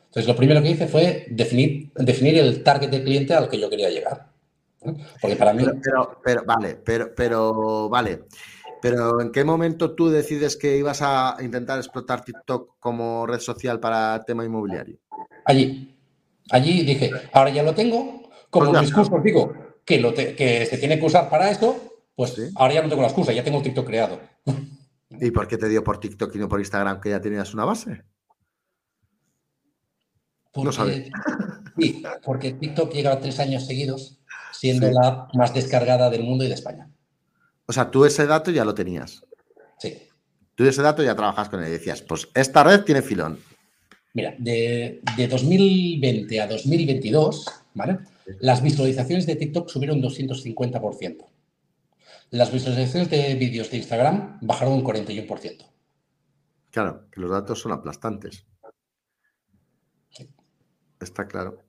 Entonces, lo primero que hice fue definir, definir el target de cliente al que yo quería llegar. Porque para mí. Pero, pero, vale, pero, pero, vale. Pero ¿en qué momento tú decides que ibas a intentar explotar TikTok como red social para tema inmobiliario? Allí. Allí dije, ahora ya lo tengo, como pues discurso digo que, lo que se tiene que usar para esto, pues ahora ya no tengo la excusa, ya tengo TikTok creado. ¿Y por qué te dio por TikTok y no por Instagram que ya tenías una base? no sabes. Sí, porque TikTok llega a tres años seguidos siendo la más descargada del mundo y de España. O sea, tú ese dato ya lo tenías. Sí. Tú ese dato ya trabajas con él y decías, pues esta red tiene filón. Mira, de, 2020 a 2022, ¿vale? Las visualizaciones de TikTok subieron 250%. Las visualizaciones de vídeos de Instagram bajaron un 41%. Claro, que los datos son aplastantes. Está claro.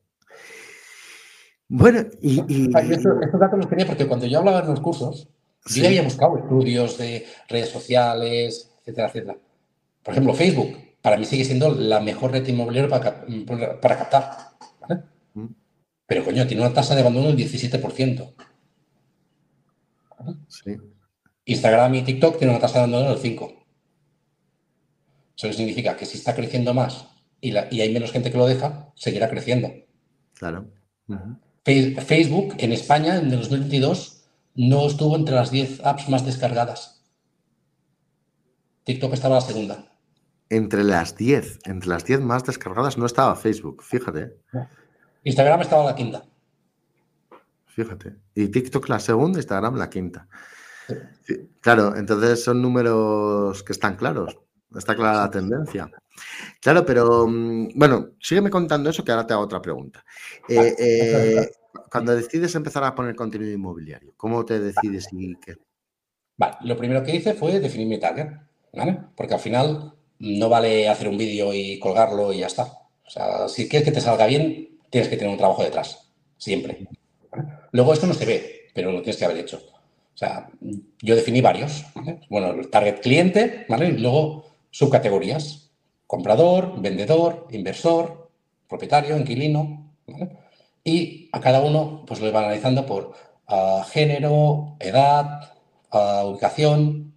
Bueno, y... estos, datos los tenía porque cuando yo hablaba en los cursos, yo había buscado estudios de redes sociales, etcétera, etcétera. Por ejemplo, Facebook, para mí sigue siendo la mejor red inmobiliaria para, para captar. ¿vale? Mm. Pero, coño, tiene una tasa de abandono del 17%. Sí. Instagram y TikTok tienen una tasa de abandono del 5%. Eso significa que si está creciendo más y, hay menos gente que lo deja, seguirá creciendo. Claro. Facebook en España en 2022 no estuvo entre las 10 apps más descargadas. TikTok estaba la segunda. Entre las 10, entre las 10 más descargadas no estaba Facebook, fíjate. Instagram estaba la quinta. Fíjate. Y TikTok la segunda, Instagram la quinta. Claro, entonces son números que están claros. Está clara la tendencia. Claro, pero mm, bueno, sígueme contando eso que ahora te hago otra pregunta. Eh, eh, cuando decides empezar a poner contenido inmobiliario, ¿cómo te decides y qué? Vale, lo primero que hice fue definir mi target, ¿vale? Porque al final no vale hacer un vídeo y colgarlo y ya está. O sea, si quieres que te salga bien, tienes que tener un trabajo detrás, siempre. Luego esto no se ve, pero lo tienes que haber hecho. O sea, yo definí varios, Bueno, el target cliente, ¿vale? Y luego subcategorías, comprador, vendedor, inversor, propietario, inquilino, ¿vale? y a cada uno pues lo iba analizando por uh, género, edad, uh, ubicación.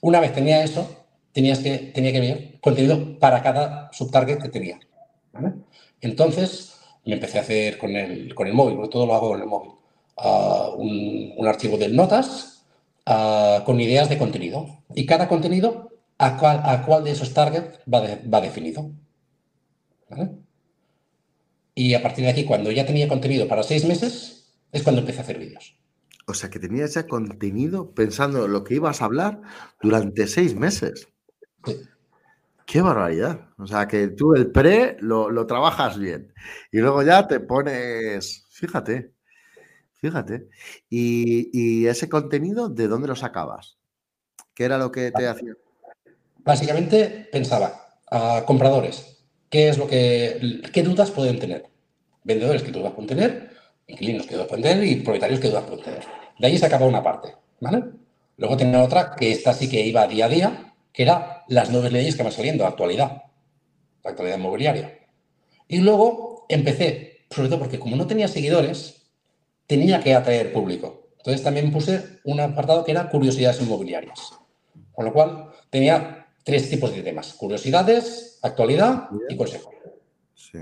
Una vez tenía eso, tenías que, tenía que ver contenido para cada subtarget que tenía. Entonces me empecé a hacer con el, con el móvil, porque todo lo hago con el móvil, uh, un, un, archivo de notas con ideas de contenido. Y cada contenido, a cuál, a cuál de esos targets va, va definido. Y a partir de aquí, cuando ya tenía contenido para seis meses, es cuando empecé a hacer vídeos. O sea, que tenías ya contenido pensando lo que ibas a hablar durante seis meses. Qué barbaridad. O sea, que tú el pre lo, trabajas bien. Y luego ya te pones, fíjate, fíjate. Y, ese contenido, ¿de dónde lo sacabas? ¿Qué era lo que te hacía? Básicamente pensaba, a compradores, ¿Qué es lo que, qué dudas pueden tener? Vendedores, ¿qué dudas pueden tener? Inquilinos, ¿qué dudas pueden tener? Y propietarios, ¿qué dudas pueden tener? De ahí se acaba una parte, ¿vale? Luego tenía otra que esta sí que iba día a día, que era las nuevas leyes que van saliendo, actualidad, la actualidad inmobiliaria. Y luego empecé, sobre todo porque como no tenía seguidores, tenía que atraer público. Entonces también puse un apartado que era curiosidades inmobiliarias. Con lo cual tenía tres tipos de temas. Curiosidades, actualidad y consejos. Sí.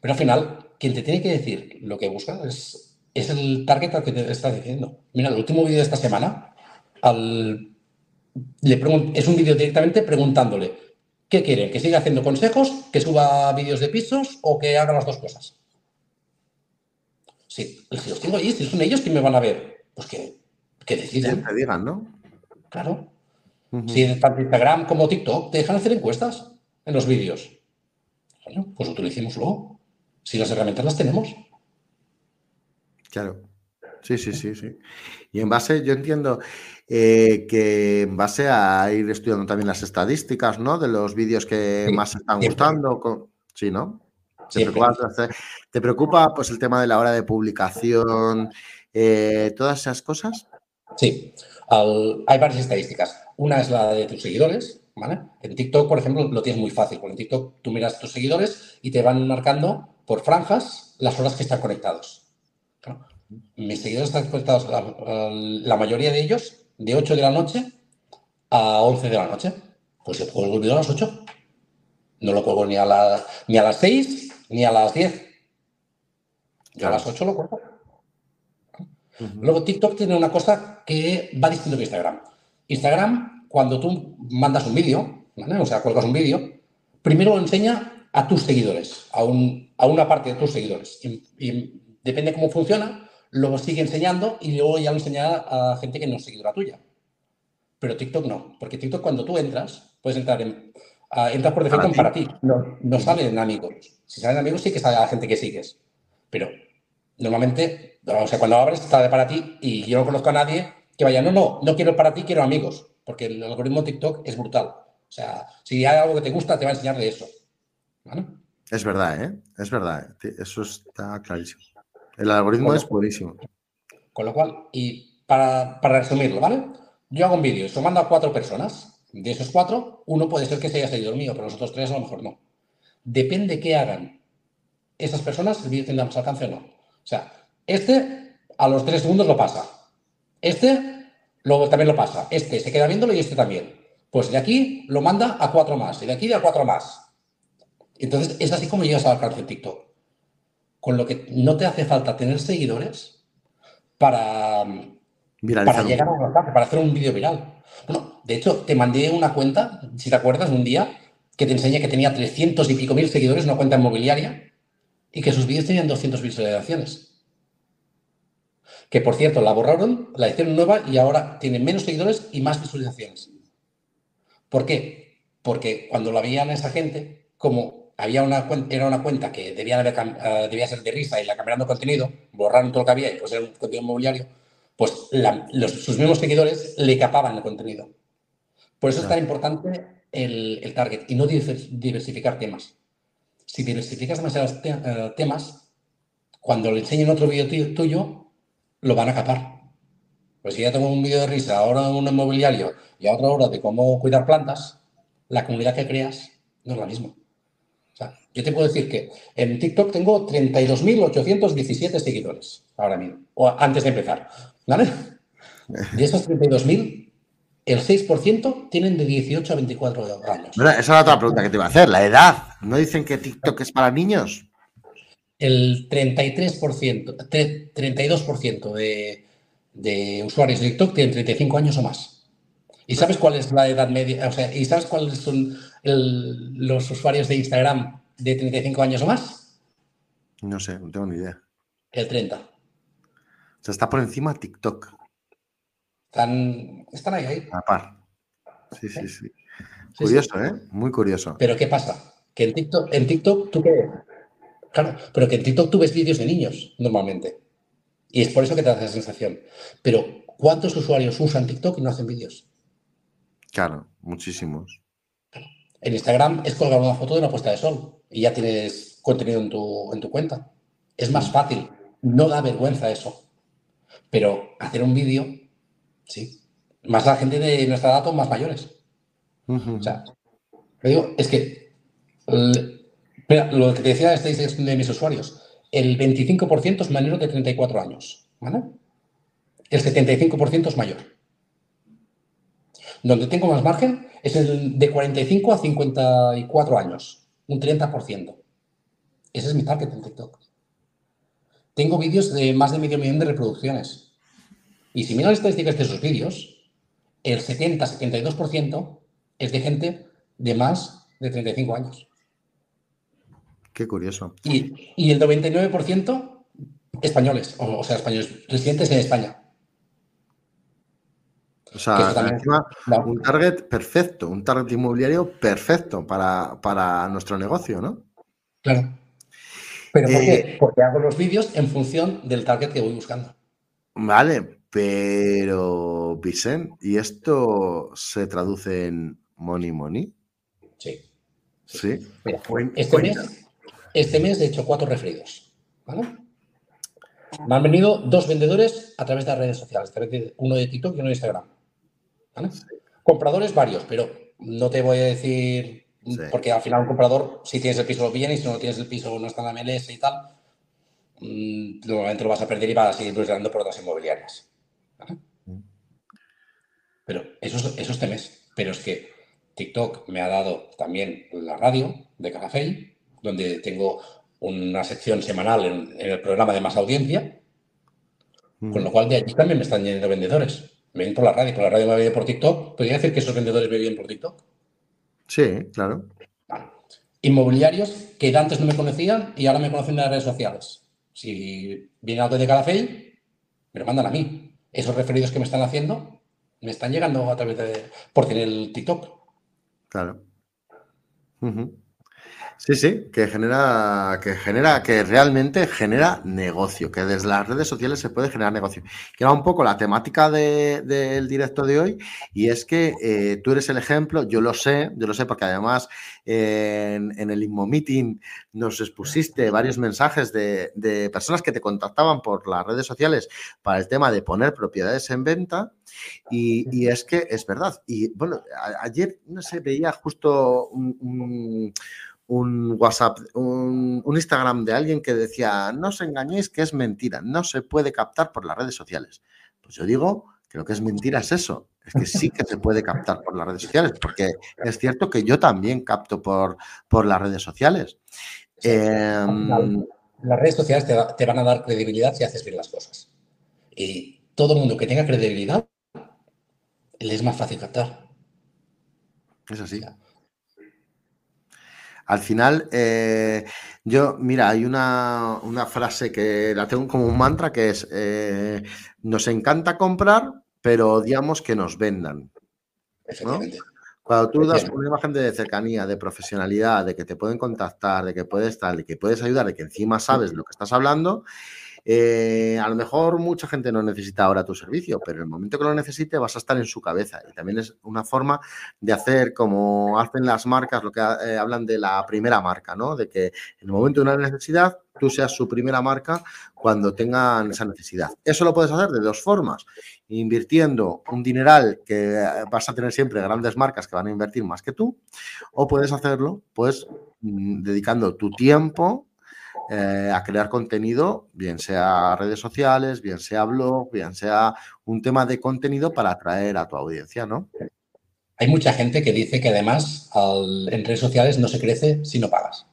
Pero al final, quien te tiene que decir lo que buscas es, es el target al que te estás diciendo. Mira, el último vídeo de esta semana al, le es un vídeo directamente preguntándole ¿qué quieren? ¿Que siga haciendo consejos? ¿Que suba vídeos de pisos? ¿O que haga las dos cosas? Si, los tengo ahí, si son ellos que me van a ver, pues que, que deciden. Que digan, ¿no? Claro. Si tanto Instagram como TikTok te dejan hacer encuestas en los vídeos. Bueno, pues utilicémoslo. Si las herramientas las tenemos. Claro. Sí, sí, sí, sí. Y en base, yo entiendo eh, que en base a ir estudiando también las estadísticas, ¿no? De los vídeos que más están gustando. Sí, ¿no? ¿Te preocupa, pues el tema de la hora de publicación, eh, todas esas cosas? Sí, hay varias estadísticas. Una es la de tus seguidores, ¿vale? En TikTok, por ejemplo, lo tienes muy fácil. Con TikTok tú miras tus seguidores y te van marcando por franjas las horas que están conectados. Mis seguidores están conectados, la, mayoría de ellos, de 8 de la noche a 11 de la noche. Pues yo cuelgo el a las 8. No lo cuelgo ni a, ni a las 6 ni a las 10. Yo a las 8 lo cuelgo. Luego TikTok tiene una cosa que va distinto que Instagram. Instagram, cuando tú mandas un vídeo, o sea, cuelgas un vídeo, primero lo enseña a tus seguidores, a, un, a una parte de tus seguidores. Y, y depende cómo funciona, lo sigue enseñando y luego ya lo enseñará a gente que no es seguidora tuya. Pero TikTok no, porque TikTok cuando tú entras, puedes entrar en... entras por defecto para ti, no, no salen amigos. Si salen amigos sí que sale a la gente que sigues. Pero normalmente, o sea, cuando abres está para ti y yo no conozco a nadie que vaya, no, no, no quiero para ti, quiero amigos. Porque el algoritmo TikTok es brutal. O sea, si hay algo que te gusta, te va a enseñar de eso. Es verdad, ¿eh? Es verdad. Eso está clarísimo. El algoritmo es buenísimo. Con lo cual, y para, resumirlo, ¿vale? Yo hago un vídeo y se lo mando a cuatro personas. De esos cuatro, uno puede ser que se haya seguido el mío, pero los otros tres a lo mejor no. Depende qué hagan esas personas, el vídeo tendrá más alcance o no. O sea, este a los tres segundos lo pasa. Este luego también lo pasa. Este se queda viéndolo y este también. Pues de aquí lo manda a cuatro más y de aquí a cuatro más. Entonces es así como llegas al alcance de TikTok con lo que no te hace falta tener seguidores para, para llegar a un para hacer un vídeo viral. Bueno, de hecho, te mandé una cuenta, si te acuerdas, un día que te enseñé que tenía 300 y pico mil seguidores, una cuenta inmobiliaria, y que sus vídeos tenían 200 visualizaciones. Que por cierto, la borraron, la hicieron nueva y ahora tiene menos seguidores y más visualizaciones. ¿Por qué? Porque cuando la veían esa gente, como había una era una cuenta que debía, eh, debía ser de risa y la cambiando contenido, borraron todo lo que había y pues era un contenido inmobiliario, pues sus mismos seguidores le capaban el contenido. Por eso es tan importante el, target y no diversificar temas. Si diversificas demasiados eh, temas, cuando le enseñen otro vídeo tuyo, lo van a capar. Pues si ya tengo un vídeo de risa, ahora un inmobiliario y a otra hora de cómo cuidar plantas, la comunidad que creas no es la misma. Yo te puedo decir que en TikTok tengo 32.817 seguidores ahora mismo, o antes de empezar. ¿Vale? De esos 32.000, el 6% tienen de 18 a 24 años. esa es la otra pregunta que te iba a hacer, la edad. ¿No dicen que TikTok es para niños? El 33%, 32% de, de usuarios de TikTok tienen 35 años o más. ¿Y sabes cuál es la edad media? O sea, ¿y sabes cuáles son los usuarios de Instagram de 35 años o más? No sé, no tengo ni idea. El 30. O sea, está por encima TikTok. Están, están ahí, ahí. A par. Sí, sí, sí. Curioso, ¿eh? Muy curioso. Pero ¿qué pasa? Que en TikTok, en TikTok tú qué. Claro, pero que en TikTok tú ves vídeos de niños normalmente. Y es por eso que te da esa sensación. Pero ¿cuántos usuarios usan TikTok y no hacen vídeos? Claro, muchísimos. En Instagram es colgar una foto de una puesta de sol y ya tienes contenido en tu, en tu cuenta. Es más fácil, no da vergüenza eso. Pero hacer un vídeo, sí. Más la gente de nuestra edad más mayores. O sea, digo, es que lo que te decía de mis usuarios, el 25% es menor de 34 años. ¿Vale? el 75% es mayor. Donde tengo más margen es el de 45 a 54 años, un 30%. Ese es mi target en TikTok. Tengo vídeos de más de medio millón de reproducciones. Y si miras las estadísticas de esos vídeos, el 70-72% es de gente de más de 35 años. Qué curioso. Y, y el 99% españoles, o, sea, españoles, residentes en España. O sea, un target perfecto, un target inmobiliario perfecto para, para nuestro negocio, ¿no? Claro. ¿Pero por qué? Eh, Porque hago los vídeos en función del target que voy buscando. Vale, pero Vicent, ¿y esto se traduce en money money? Sí. Sí. este, mes, este mes he hecho cuatro referidos. ¿vale? Me han venido dos vendedores a través de las redes sociales, uno de TikTok y uno de Instagram. Compradores varios, pero no te voy a decir, porque al final un comprador, si tienes el piso lo viene y si no tienes el piso no está en la MLS y tal, mm, normalmente lo vas a perder y vas a seguir buscando por otras inmobiliarias. Mm. Pero eso, eso es este mes. Pero es que TikTok me ha dado también la radio de Carafey, donde tengo una sección semanal en, el programa de más audiencia, con lo cual de allí también me están yendo vendedores. Me vienen por la radio, por la radio me viene por TikTok. ¿Podría decir que esos vendedores me vienen por TikTok? Sí, claro. Inmobiliarios que antes no me conocían y ahora me conocen en las redes sociales. Si viene algo de Calafell, me lo mandan a mí. Esos referidos que me están haciendo me están llegando a través de. por tener el TikTok. Claro. Sí, sí, que genera, que genera, que realmente genera negocio, que desde las redes sociales se puede generar negocio. Que era un poco la temática del directo de hoy, y es que eh, tú eres el ejemplo, yo lo sé, yo lo sé, porque además en, el Inmo Meeting nos expusiste varios mensajes de, personas que te contactaban por las redes sociales para el tema de poner propiedades en venta. Y, es que es verdad. Y bueno, ayer, no sé, veía justo un un WhatsApp, un, Instagram de alguien que decía, no os engañéis que es mentira, no se puede captar por las redes sociales. Pues yo digo que lo que es mentira es eso, es que sí que se puede captar por las redes sociales, porque es cierto que yo también capto por, por las redes sociales. Em, las redes sociales te, van a dar credibilidad si haces bien las cosas. Y todo el mundo que tenga credibilidad, le es más fácil captar. Es así. Al final, eh, yo, mira, hay una, frase que la tengo como un mantra que es, eh, nos encanta comprar, pero odiamos que nos vendan. Cuando tú das una imagen de cercanía, de profesionalidad, de que te pueden contactar, de que puedes estar, de que puedes ayudar, de que encima sabes lo que estás hablando, eh, a lo mejor mucha gente no necesita ahora tu servicio, pero en el momento que lo necesite vas a estar en su cabeza. Y también es una forma de hacer como hacen las marcas, lo que eh, hablan de la primera marca, ¿no? De que en el momento de una necesidad tú seas su primera marca cuando tengan esa necesidad. Eso lo puedes hacer de dos formas. Invirtiendo un dineral que vas a tener siempre grandes marcas que van a invertir más que tú, o puedes hacerlo pues mm, dedicando tu tiempo eh, a crear contenido, bien sea redes sociales, bien sea blog, bien sea un tema de contenido para atraer a tu audiencia, ¿no? Hay mucha gente que dice que además en redes sociales no se crece si no pagas.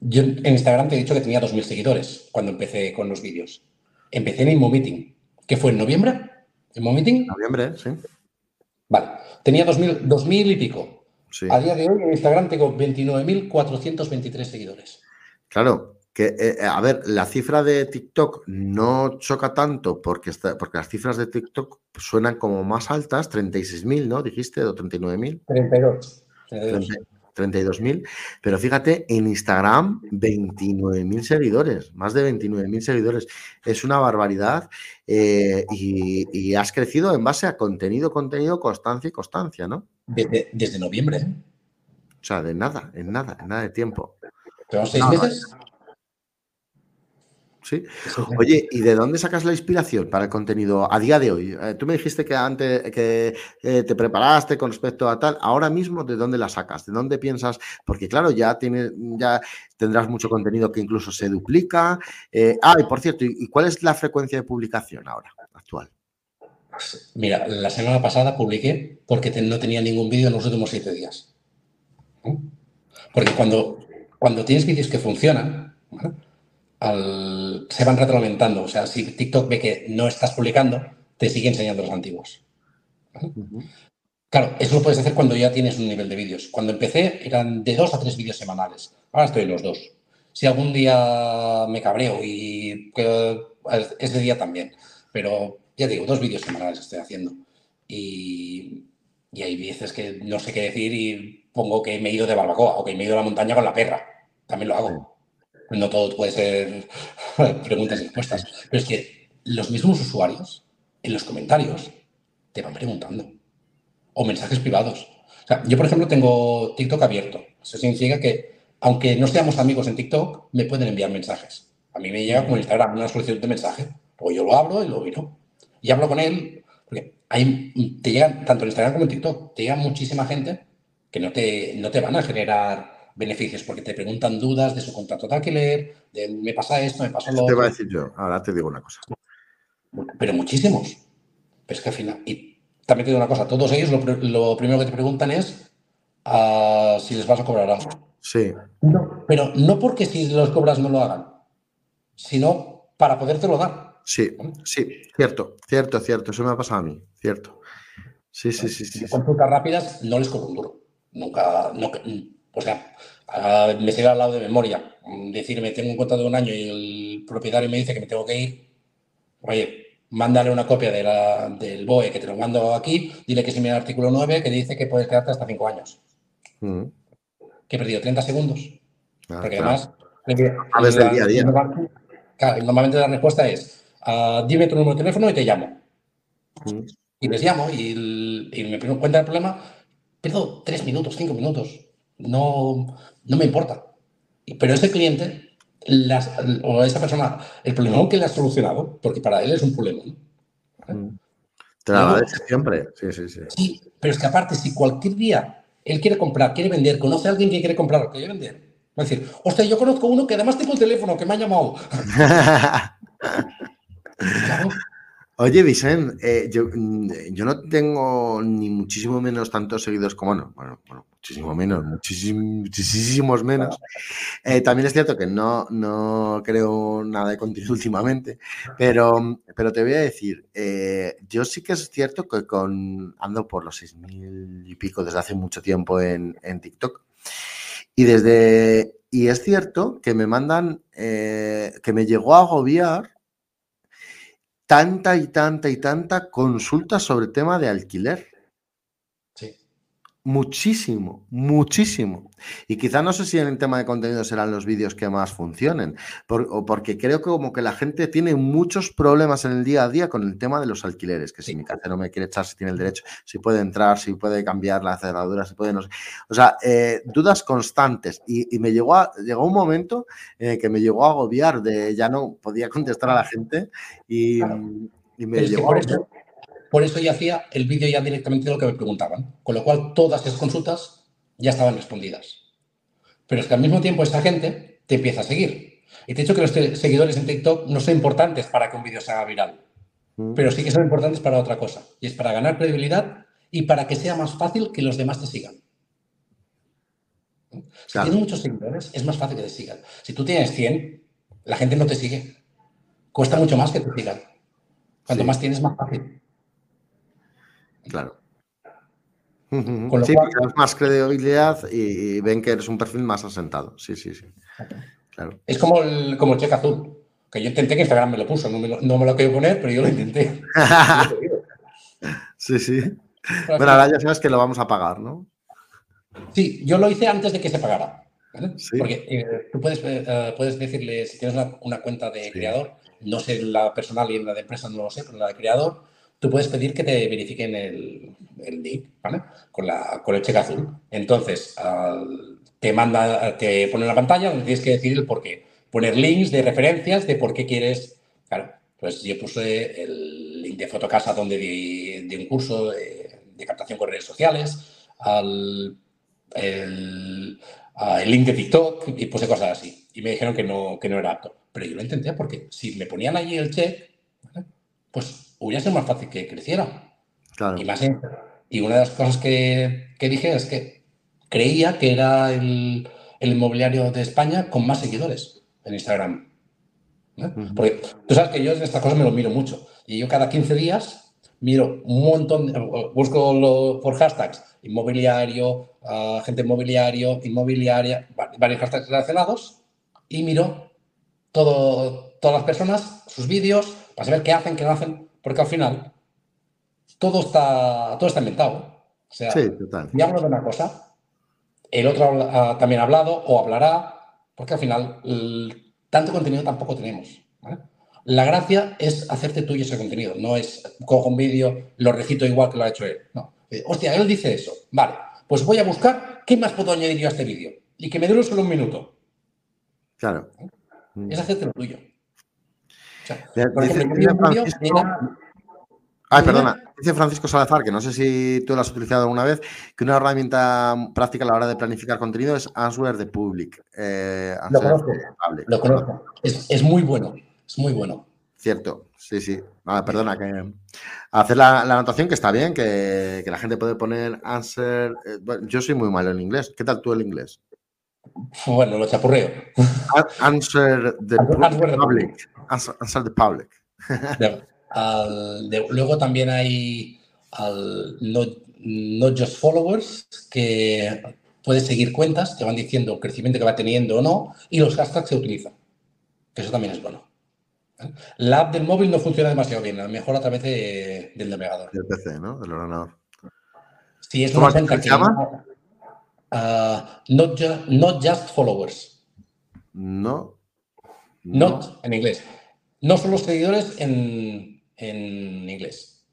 yo en Instagram te he dicho que tenía 2.000 seguidores cuando empecé con los vídeos. Empecé en Inmo Meeting. ¿Qué fue en noviembre? ¿Inmo Meeting? Noviembre, sí. Vale. Tenía 2.000 y pico. A día de hoy en Instagram tengo 29.423 seguidores. Claro, que, eh, a ver, la cifra de TikTok no choca tanto porque, porque las cifras de TikTok suenan como más altas, 36.000, ¿no? Dijiste, o 39.000. 32. 32.000, pero fíjate, en Instagram 29.000 seguidores, más de 29.000 seguidores. Es una barbaridad eh, y, has crecido en base a contenido, contenido, constancia y constancia, ¿no? Desde, noviembre. ¿eh? O sea, de nada, en nada, en nada de tiempo. ¿Pero seis meses? Sí. Oye, ¿y de dónde sacas la inspiración para el contenido a día de hoy? Eh, tú me dijiste que antes que eh, te preparaste con respecto a tal. Ahora mismo, ¿de dónde la sacas? ¿De dónde piensas? Porque claro, ya tienes, ya tendrás mucho contenido que incluso se duplica. Eh, ah, y por cierto, ¿y cuál es la frecuencia de publicación ahora actual? Mira, la semana pasada publiqué porque no tenía ningún vídeo en los últimos siete días. Porque cuando, cuando tienes vídeos que funcionan, se van retroalimentando. O sea, si TikTok ve que no estás publicando, te sigue enseñando los antiguos. Claro, eso lo puedes hacer cuando ya tienes un nivel de vídeos. Cuando empecé eran de dos a tres vídeos semanales. Ahora estoy en los dos. Si algún día me cabreo y ese día también. Pero ya digo, dos vídeos semanales estoy haciendo. Y, y hay veces que no sé qué decir y pongo que me he ido de barbacoa o que me he ido a la montaña con la perra. También lo hago. No todo puede ser preguntas y respuestas. Pero es que los mismos usuarios, en los comentarios, te van preguntando. O mensajes privados. Yo, por ejemplo, tengo TikTok abierto. Eso significa que, aunque no seamos amigos en TikTok, me pueden enviar mensajes. A mí me llega como Instagram una solicitud de mensaje. O yo lo abro y lo miro. Y hablo con él, porque te llegan, tanto en Instagram como en TikTok, te llega muchísima gente que no te, no te van a generar beneficios, porque te preguntan dudas de su contrato de alquiler, de me pasa esto, me pasa lo otro. Te voy a decir yo, ahora te digo una cosa. Pero muchísimos. Pero es que al final, y también te digo una cosa, todos ellos lo, primero que te preguntan es uh, si les vas a cobrar algo. Sí. pero no porque si los cobras no lo hagan, sino para podértelo dar. Sí, sí, cierto, cierto, cierto. Eso me ha pasado a mí, cierto. Sí, sí, sí. sí, consultas rápidas no les cobro un duro. Nunca, no, o sea, me sigue al lado de memoria. Decirme, tengo un contrato de un año y el propietario me dice que me tengo que ir. Oye, mándale una copia del BOE que te lo mando aquí. Dile que si me el artículo 9 que dice que puedes quedarte hasta 5 años. Mm. Que he perdido 30 segundos. Ah, porque además. A veces el día a día. Normalmente la respuesta es: ah, dime tu número de teléfono y te llamo. Mm. Y les llamo y, y me cuenta el problema. Pierdo 3 minutos, 5 minutos no, no me importa. Pero ese cliente o esa persona, el problema que le ha solucionado, porque para él es un problema. Te la siempre. Sí, sí, sí. Sí, pero es que aparte, si cualquier día él quiere comprar, quiere vender, conoce a alguien que quiere comprar, que quiere vender, va a decir, hostia, yo conozco uno que además tengo el teléfono, que me ha llamado. Oye, Vicente, eh, mm, yo, no tengo ni muchísimo menos tantos seguidores como, bueno, bueno, bueno muchísimo menos, muchísimos menos. Eh, también es cierto que no, no creo nada de contenido últimamente, pero, pero te voy a decir, eh, yo sí que es cierto que con, ando por los 6.000 y pico desde hace mucho tiempo en, en TikTok. Y desde, y es cierto que me mandan, que me llegó a agobiar tanta y tanta y tanta consulta sobre tema de alquiler. Muchísimo, muchísimo. Y quizá no sé si en el tema de contenido serán los vídeos que más funcionen, o porque creo que como que la gente tiene muchos problemas en el día a día con el tema de los alquileres, que si mi casero me quiere echar, si tiene el derecho, si puede entrar, si puede cambiar la cerradura, si puede no sé. O sea, eh, dudas constantes. Y, me llegó, a, llegó un momento eh, que me llegó a agobiar de ya no podía contestar a la gente y, me llegó... Por eso yo hacía el vídeo ya directamente de lo que me preguntaban. Con lo cual todas esas consultas ya estaban respondidas. Pero es que al mismo tiempo esa gente te empieza a seguir. Y te he dicho que los seguidores en TikTok no son importantes para que un vídeo se haga viral. Mm. Pero sí que son importantes para otra cosa. Y es para ganar credibilidad y para que sea más fácil que los demás te sigan. Si tienes muchos seguidores, es más fácil que te sigan. Si tú tienes 100, la gente no te sigue. Cuesta mucho más que te sigan. Cuanto más tienes, más fácil. Claro. Con sí, más credibilidad y, ven que eres un perfil más asentado. Sí, sí, sí. Claro. Es como el, como el cheque azul, que yo intenté que Instagram me lo puso, no me lo, no me lo quiero poner, pero yo lo intenté. sí, sí. Bueno, ahora ya sabes que lo vamos a pagar, ¿no? Sí, yo lo hice antes de que se pagara. Porque eh, tú puedes, eh, puedes decirle, si tienes una, cuenta de creador, no sé la personal y la de empresa no lo sé, pero la de creador, tú puedes pedir que te verifiquen el, NIC, ¿vale? Con, la, con el cheque azul. Entonces, te manda, te pone en la pantalla donde tienes que decir el por qué. poner links de referencias de por qué quieres. Claro, pues yo puse el link de Fotocasa donde di, un curso de, captación con redes sociales, al, el, link de TikTok y puse cosas así. Y me dijeron que no, que no era apto. Pero yo lo intenté porque si me ponían allí el check, pues hubiera sido más fácil que creciera. Claro. Y, más, y una de las cosas que, que dije es que creía que era el, el inmobiliario de España con más seguidores en Instagram. Porque tú sabes que yo en estas cosas me lo miro mucho. Y yo cada 15 días miro un montón, busco por hashtags, inmobiliario, agente inmobiliario, inmobiliaria, varios hashtags relacionados y miro todo, todas las personas, sus vídeos, para saber qué hacen, qué no hacen, porque al final todo está, todo está inventado. O sea, sí, total. y hablo de una cosa, el otro ha, también ha hablado o hablará, porque al final tanto contenido tampoco tenemos. La gracia es hacerte tuyo ese contenido, no es cojo un vídeo, lo recito igual que lo ha hecho él. No. Eh, hostia, él dice eso. Vale, pues voy a buscar qué más puedo añadir yo a este vídeo y que me dure solo un minuto. Claro. Es hacerte lo tuyo. Ay, perdona. Dice Francisco Salazar, que no sé si tú lo has utilizado alguna vez, que una herramienta práctica a la hora de planificar contenido es Answer the Public. Eh, lo conozco. Lo conozco. Es, muy bueno. Es muy bueno. Cierto, sí, sí. perdona, que hacer la, anotación que está bien, que, la gente puede poner answer. Eh, yo soy muy malo en inglés. ¿Qué tal tú el inglés? Bueno, lo chapurreo. Answer the public. Answer, the public luego también hay al not, Just Followers, que puedes seguir cuentas que van diciendo el crecimiento que va teniendo o no, y los hashtags se utilizan. Que eso también es bueno. La app del móvil no funciona demasiado bien, a lo mejor a través del navegador. Del PC, ¿no? Del ordenador. Sí, es una cuenta que llama. Uh, not, just followers. No. Not en inglés. No son los seguidores en, en inglés?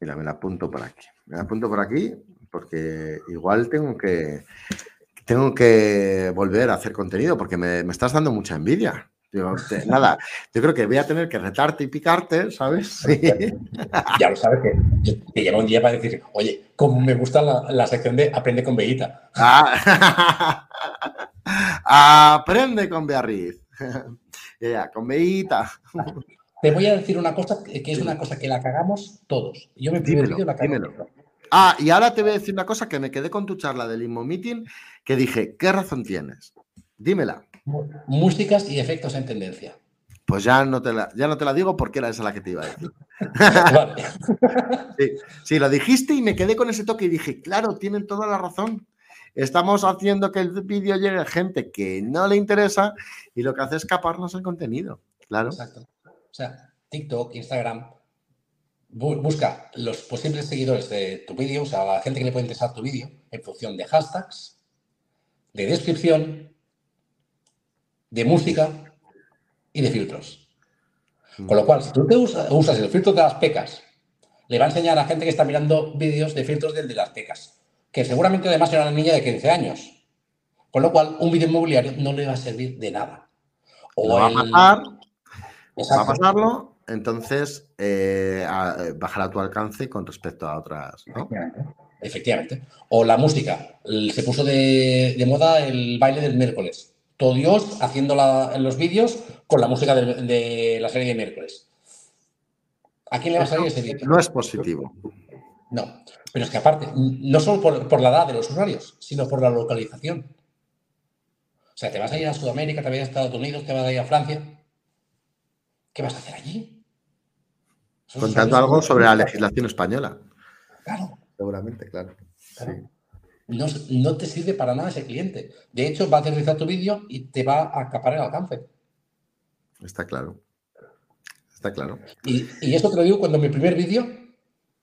Mira, me la apunto por aquí. Me la apunto por aquí porque igual tengo que tengo que volver a hacer contenido porque me, estás dando mucha envidia. Nada, yo creo que voy a tener que retarte y picarte, ¿sabes? Ya lo sabes que, que, llega un día para decir, oye, como me gusta la, sección de Aprende con Bellita. Ah, aprende con Beatriz. ya, con Bellita. Te voy a decir una cosa que es una cosa que la cagamos todos. Yo me vídeo la Ah, y ahora te voy a decir una cosa que me quedé con tu charla del Immo Meeting que dije, ¿qué razón tienes? Dímela. Músicas y efectos en tendencia. Pues ya no te la, ya no te la digo porque era esa la que te iba a decir. sí, sí, lo dijiste y me quedé con ese toque y dije, claro, tienen toda la razón. Estamos haciendo que el vídeo llegue a gente que no le interesa y lo que hace es escaparnos el contenido. Claro. Exacto. O sea, TikTok, Instagram, busca los posibles seguidores de tu vídeo, o sea, la gente que le puede interesar tu vídeo, en función de hashtags, de descripción, de música y de filtros. Con lo cual, si tú te usas el filtro de las pecas, le va a enseñar a gente que está mirando vídeos de filtros del de las pecas, que seguramente además era una niña de 15 años. Con lo cual, un vídeo inmobiliario no le va a servir de nada. O va a Va a pasarlo, entonces eh, eh, bajará tu alcance con respecto a otras. Efectivamente. O la música. Se puso de, moda el baile del miércoles. Todo Dios haciendo en los vídeos con la música de, la serie de miércoles. ¿A quién le va a salir ese vídeo? No es positivo. No. Pero es que aparte, no solo por, por la edad de los usuarios, sino por la localización. O sea, te vas a ir a Sudamérica, te vas a ir a Estados Unidos, te vas a ir a Francia ¿Qué vas a hacer allí? Contando algo sobre la legislación española. Claro. Seguramente, claro. No, te sirve para nada ese cliente. De hecho, va a aterrizar tu vídeo y te va a acapar el alcance. Está claro. Está claro. Y, y esto te lo digo cuando en mi primer vídeo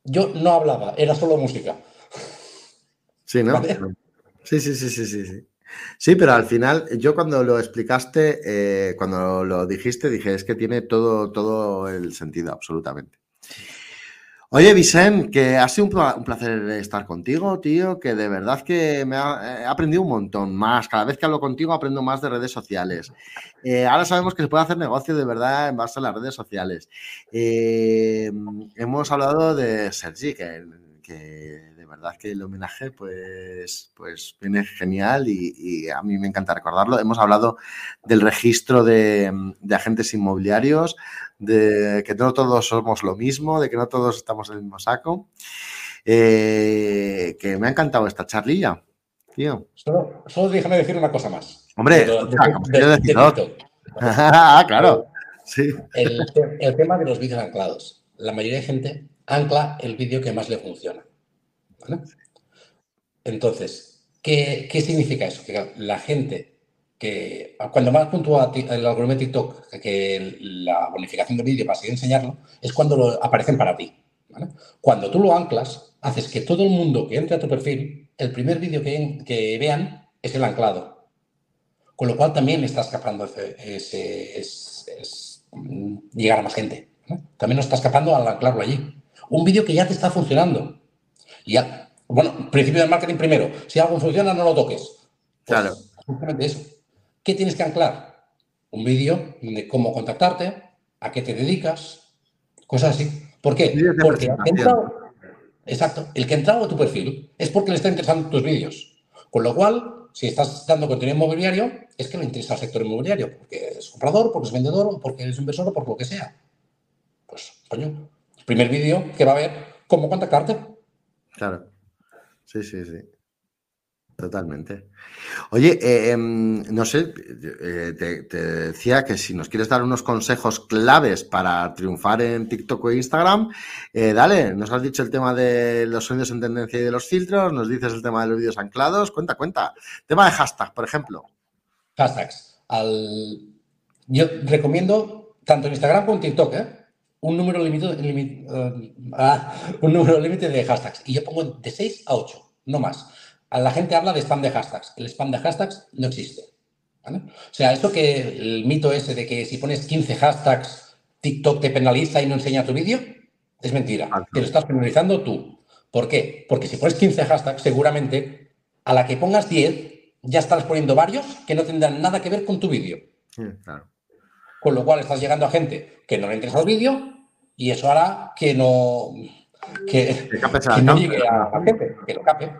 yo no hablaba, era solo música. Sí, ¿no? Sí, sí, sí, sí, sí, sí. Sí, pero al final, yo cuando lo explicaste, eh, cuando lo dijiste, dije, es que tiene todo, todo el sentido, absolutamente. Oye, Vicente, que ha sido un placer estar contigo, tío, que de verdad que me ha, he aprendido un montón más. Cada vez que hablo contigo aprendo más de redes sociales. Eh, ahora sabemos que se puede hacer negocio de verdad en base a las redes sociales. Eh, hemos hablado de Sergi, que, de verdad que el homenaje pues, pues viene genial y, a mí me encanta recordarlo. Hemos hablado del registro de agentes inmobiliarios, de que no todos somos lo mismo, de que no todos estamos en el mismo saco. Eh, que me ha encantado esta charlilla, tío. Solo, solo déjame decir una cosa más. Hombre, claro. Sí. El, tema de los vídeos anclados. La mayoría de gente ancla el vídeo que más le funciona. Entonces, ¿qué, ¿qué significa eso? Que la gente que cuando más puntúa el algoritmo de TikTok que la bonificación de vídeo para seguir enseñarlo, es cuando lo aparecen para ti. Cuando tú lo anclas, haces que todo el mundo que entre a tu perfil, el primer vídeo que, vean es el anclado. Con lo cual también estás capando ese, llegar a más gente. También no estás capando al anclarlo allí. Un vídeo que ya te está funcionando. ya, bueno, principio del marketing primero. Si algo funciona, no lo toques. Pues claro. Justamente eso. ¿Qué tienes que anclar? Un vídeo de cómo contactarte, a qué te dedicas, cosas así. ¿Por qué? Porque el que, entrado, exacto, el que ha entrado a tu perfil es porque le está interesando tus vídeos. Con lo cual, si estás dando contenido inmobiliario, es que le interesa al sector inmobiliario, porque es comprador, porque es vendedor, porque es inversor, o por lo que sea. Pues, coño, primer vídeo que va a ver cómo contactarte. Claro. Sí, sí, sí. Totalmente. Oye, eh, em, no sé, eh, te, decía que si nos quieres dar unos consejos claves para triunfar en TikTok o Instagram, eh, dale, nos has dicho el tema de los sonidos en tendencia y de los filtros, nos dices el tema de los vídeos anclados, cuenta, cuenta. Tema de hashtag, por ejemplo. Hashtags. Yo recomiendo, tanto en Instagram como en TikTok, un número límite ah, un número límite de hashtags. Y yo pongo de 6 a 8, no más la gente habla de spam de hashtags. El spam de hashtags no existe. O sea, eso que el mito ese de que si pones 15 hashtags, TikTok te penaliza y no enseña tu vídeo, es mentira. Te lo estás penalizando tú. ¿Por qué? Porque si pones 15 hashtags, seguramente a la que pongas 10, ya estás poniendo varios que no tendrán nada que ver con tu vídeo. Con lo cual estás llegando a gente que no le interesa el vídeo y eso hará que no, que, no llegue a la gente, que lo cape.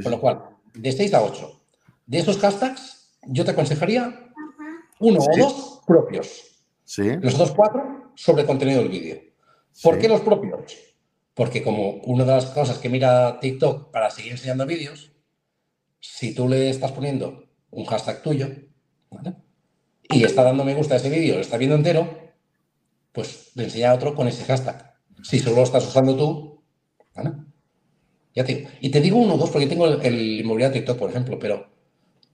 Con lo cual, de 6 a 8. De esos hashtags, yo te aconsejaría uno o dos propios. Los otros cuatro sobre contenido del vídeo. ¿Por qué los propios? Porque como una de las cosas que mira TikTok para seguir enseñando vídeos, si tú le estás poniendo un hashtag tuyo y está dando me gusta a ese vídeo, lo está viendo entero, pues le enseña a otro con ese hashtag. Si solo lo estás usando tú, ¿vale? Y te digo uno o dos porque tengo el, inmobiliario TikTok, por ejemplo, pero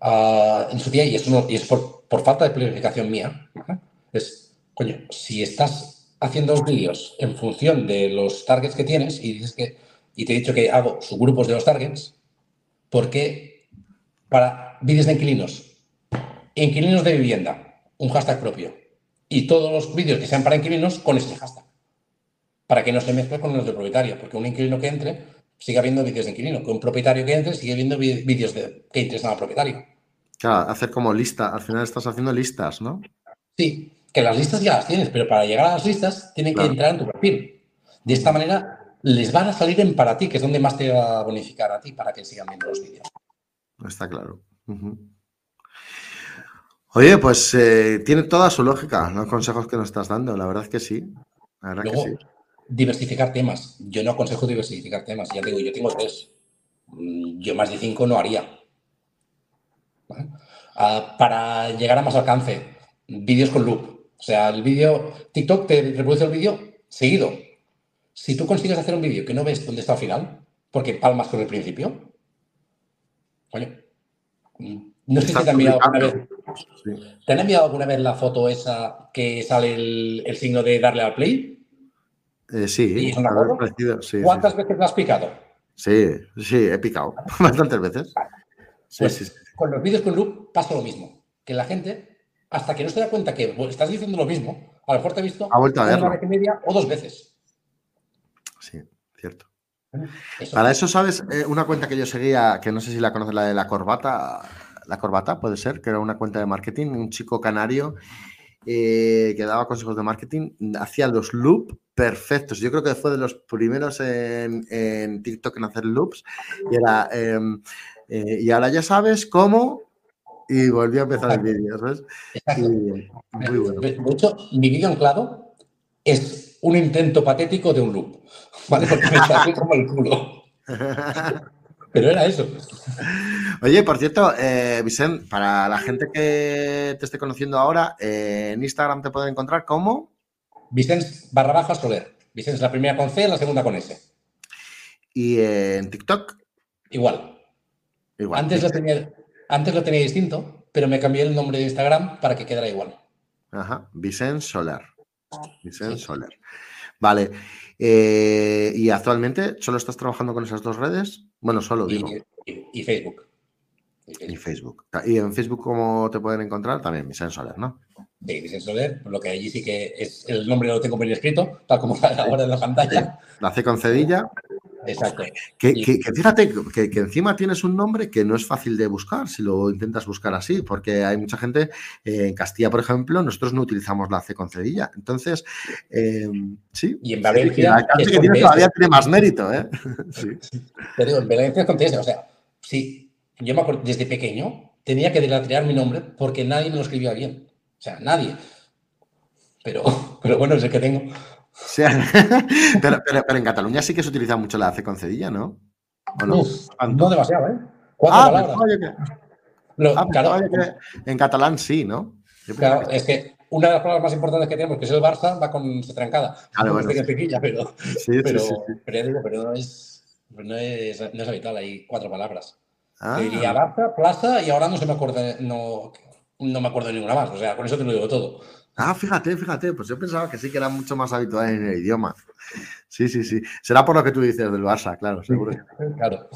ah, en su día, y, y es por, falta de planificación mía, es, coño, si estás haciendo vídeos en función de los targets que tienes y dices que, y te he dicho que hago subgrupos de los targets, porque para vídeos de inquilinos, inquilinos de vivienda, un hashtag propio, y todos los vídeos que sean para inquilinos con ese hashtag, para que no se mezcle con los de propietario, porque un inquilino que entre sigue habiendo vídeos de inquilino. Que un propietario que entre sigue viendo vídeos de, que interesan al propietario. Claro, hacer como lista. Al final estás haciendo listas, ¿no? Sí, que las listas ya las tienes, pero para llegar a las listas tienen que entrar en tu perfil. De esta manera les van a salir en para ti, que es donde más te va a bonificar a ti para que sigan viendo los vídeos. Está claro. Oye, pues eh, tiene toda su lógica los consejos que nos estás dando. La verdad es que sí. La verdad que sí diversificar temas. Yo no aconsejo diversificar temas. Ya digo, yo tengo tres. Mm, yo más de cinco no haría. Ah, para llegar a más alcance, vídeos con loop. O sea, el vídeo, TikTok te reproduce el vídeo seguido. Si tú consigues hacer un vídeo que no ves dónde está al final, porque palmas con el principio, coño, mm, no sé si te han enviado alguna vez. ¿Te han enviado alguna vez la foto esa que sale el signo de darle al play? Eh, sí, ¿Cuántas veces lo has picado? Sí, sí, he picado bastantes veces. Pues con los vídeos con loop pasa lo mismo. Que la gente, hasta que no se da cuenta que estás diciendo lo mismo, a lo mejor te ha visto ha vuelto a una vez y media o dos veces. Sí, cierto. Para eso, ¿sabes? Eh, una cuenta que yo seguía, que no sé si la conoces, la de la corbata, la corbata puede ser, que era una cuenta de marketing, un chico canario eh, que daba consejos de marketing, hacía los loops perfectos. Yo creo que fue de los primeros en, TikTok en hacer loops. Y era, em, eh, y ahora ya sabes cómo. Y volví a empezar el vídeo, ¿sabes? muy bueno. De hecho, mi vídeo anclado es un intento patético de un loop. ¿Vale? Porque me sale como el culo. Pero era eso. Oye, por cierto, eh, Vicente, para la gente que te esté conociendo ahora, eh, en Instagram te pueden encontrar como. Vicente barra baja Soler. Vicente la primera con C, la segunda con S. ¿Y en TikTok? Igual. Igual. Antes lo, tenía, antes lo tenía distinto, pero me cambié el nombre de Instagram para que quedara igual. Ajá, Vicente Soler. Vicente Soler. Vale. Eh, ¿Y actualmente solo estás trabajando con esas dos redes? Bueno, solo digo. Y, Facebook. y, Facebook. Y en Facebook, ¿cómo te pueden encontrar? También Vicente Soler, ¿no? Sí, Vicente Soler, lo que allí sí que es el nombre lo tengo bien escrito, tal como ahora en la pantalla. La C con cedilla. Exacto. Que, fíjate que, encima tienes un nombre que no es fácil de buscar si lo intentas buscar así, porque hay mucha gente, eh, en Castilla, por ejemplo, nosotros no utilizamos la C con cedilla. Entonces, eh, sí. Y en Valencia. que tiene todavía tiene más mérito, ¿eh? Sí. Pero en Valencia es con o sea, sí, yo me acuerdo, desde pequeño tenía que deletrear mi nombre porque nadie me lo escribía bien. O sea, nadie. Pero, pero bueno, es el que tengo. pero, pero, en Cataluña sí que se utiliza mucho la C con cedilla, ¿no? no? no demasiado, ¿eh? Cuatro ah, palabras. Ah, claro. en catalán sí, ¿no? Claro, es que una de las palabras más importantes que tenemos, que es el Barça, va con C trancada. Claro, bueno. pequeña, pero, sí, pero, sí, pero, pero no, es, no, es, no es habitual, hay cuatro palabras. Ah. Diría Barça, Plaza y ahora no se me acuerda, no, no me acuerdo de ninguna más. O sea, con eso te lo digo todo. Ah, fíjate, fíjate, pues yo pensaba que sí que era mucho más habitual en el idioma. Sí, sí, sí. Será por lo que tú dices del Barça, claro, seguro. claro.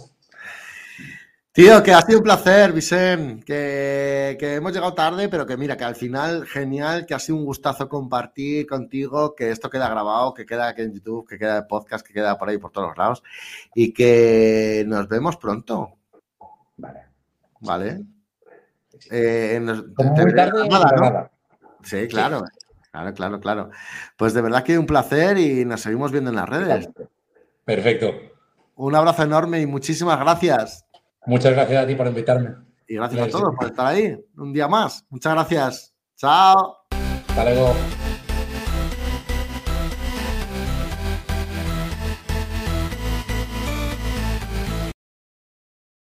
Tío, que ha sido un placer, Vicente, que, que, hemos llegado tarde, pero que mira, que al final, genial, que ha sido un gustazo compartir contigo, que esto queda grabado, que queda aquí en YouTube, que queda en podcast, que queda por ahí por todos lados, y que nos vemos pronto. Vale. Vale. Eh, tarde, nada. Sí, claro. Claro, claro, claro. Pues de verdad que un placer y nos seguimos viendo en las redes. Perfecto. Un abrazo enorme y muchísimas gracias. Muchas gracias a ti por invitarme. Y gracias, a todos por estar ahí un día más. Muchas gracias. Chao. Hasta luego.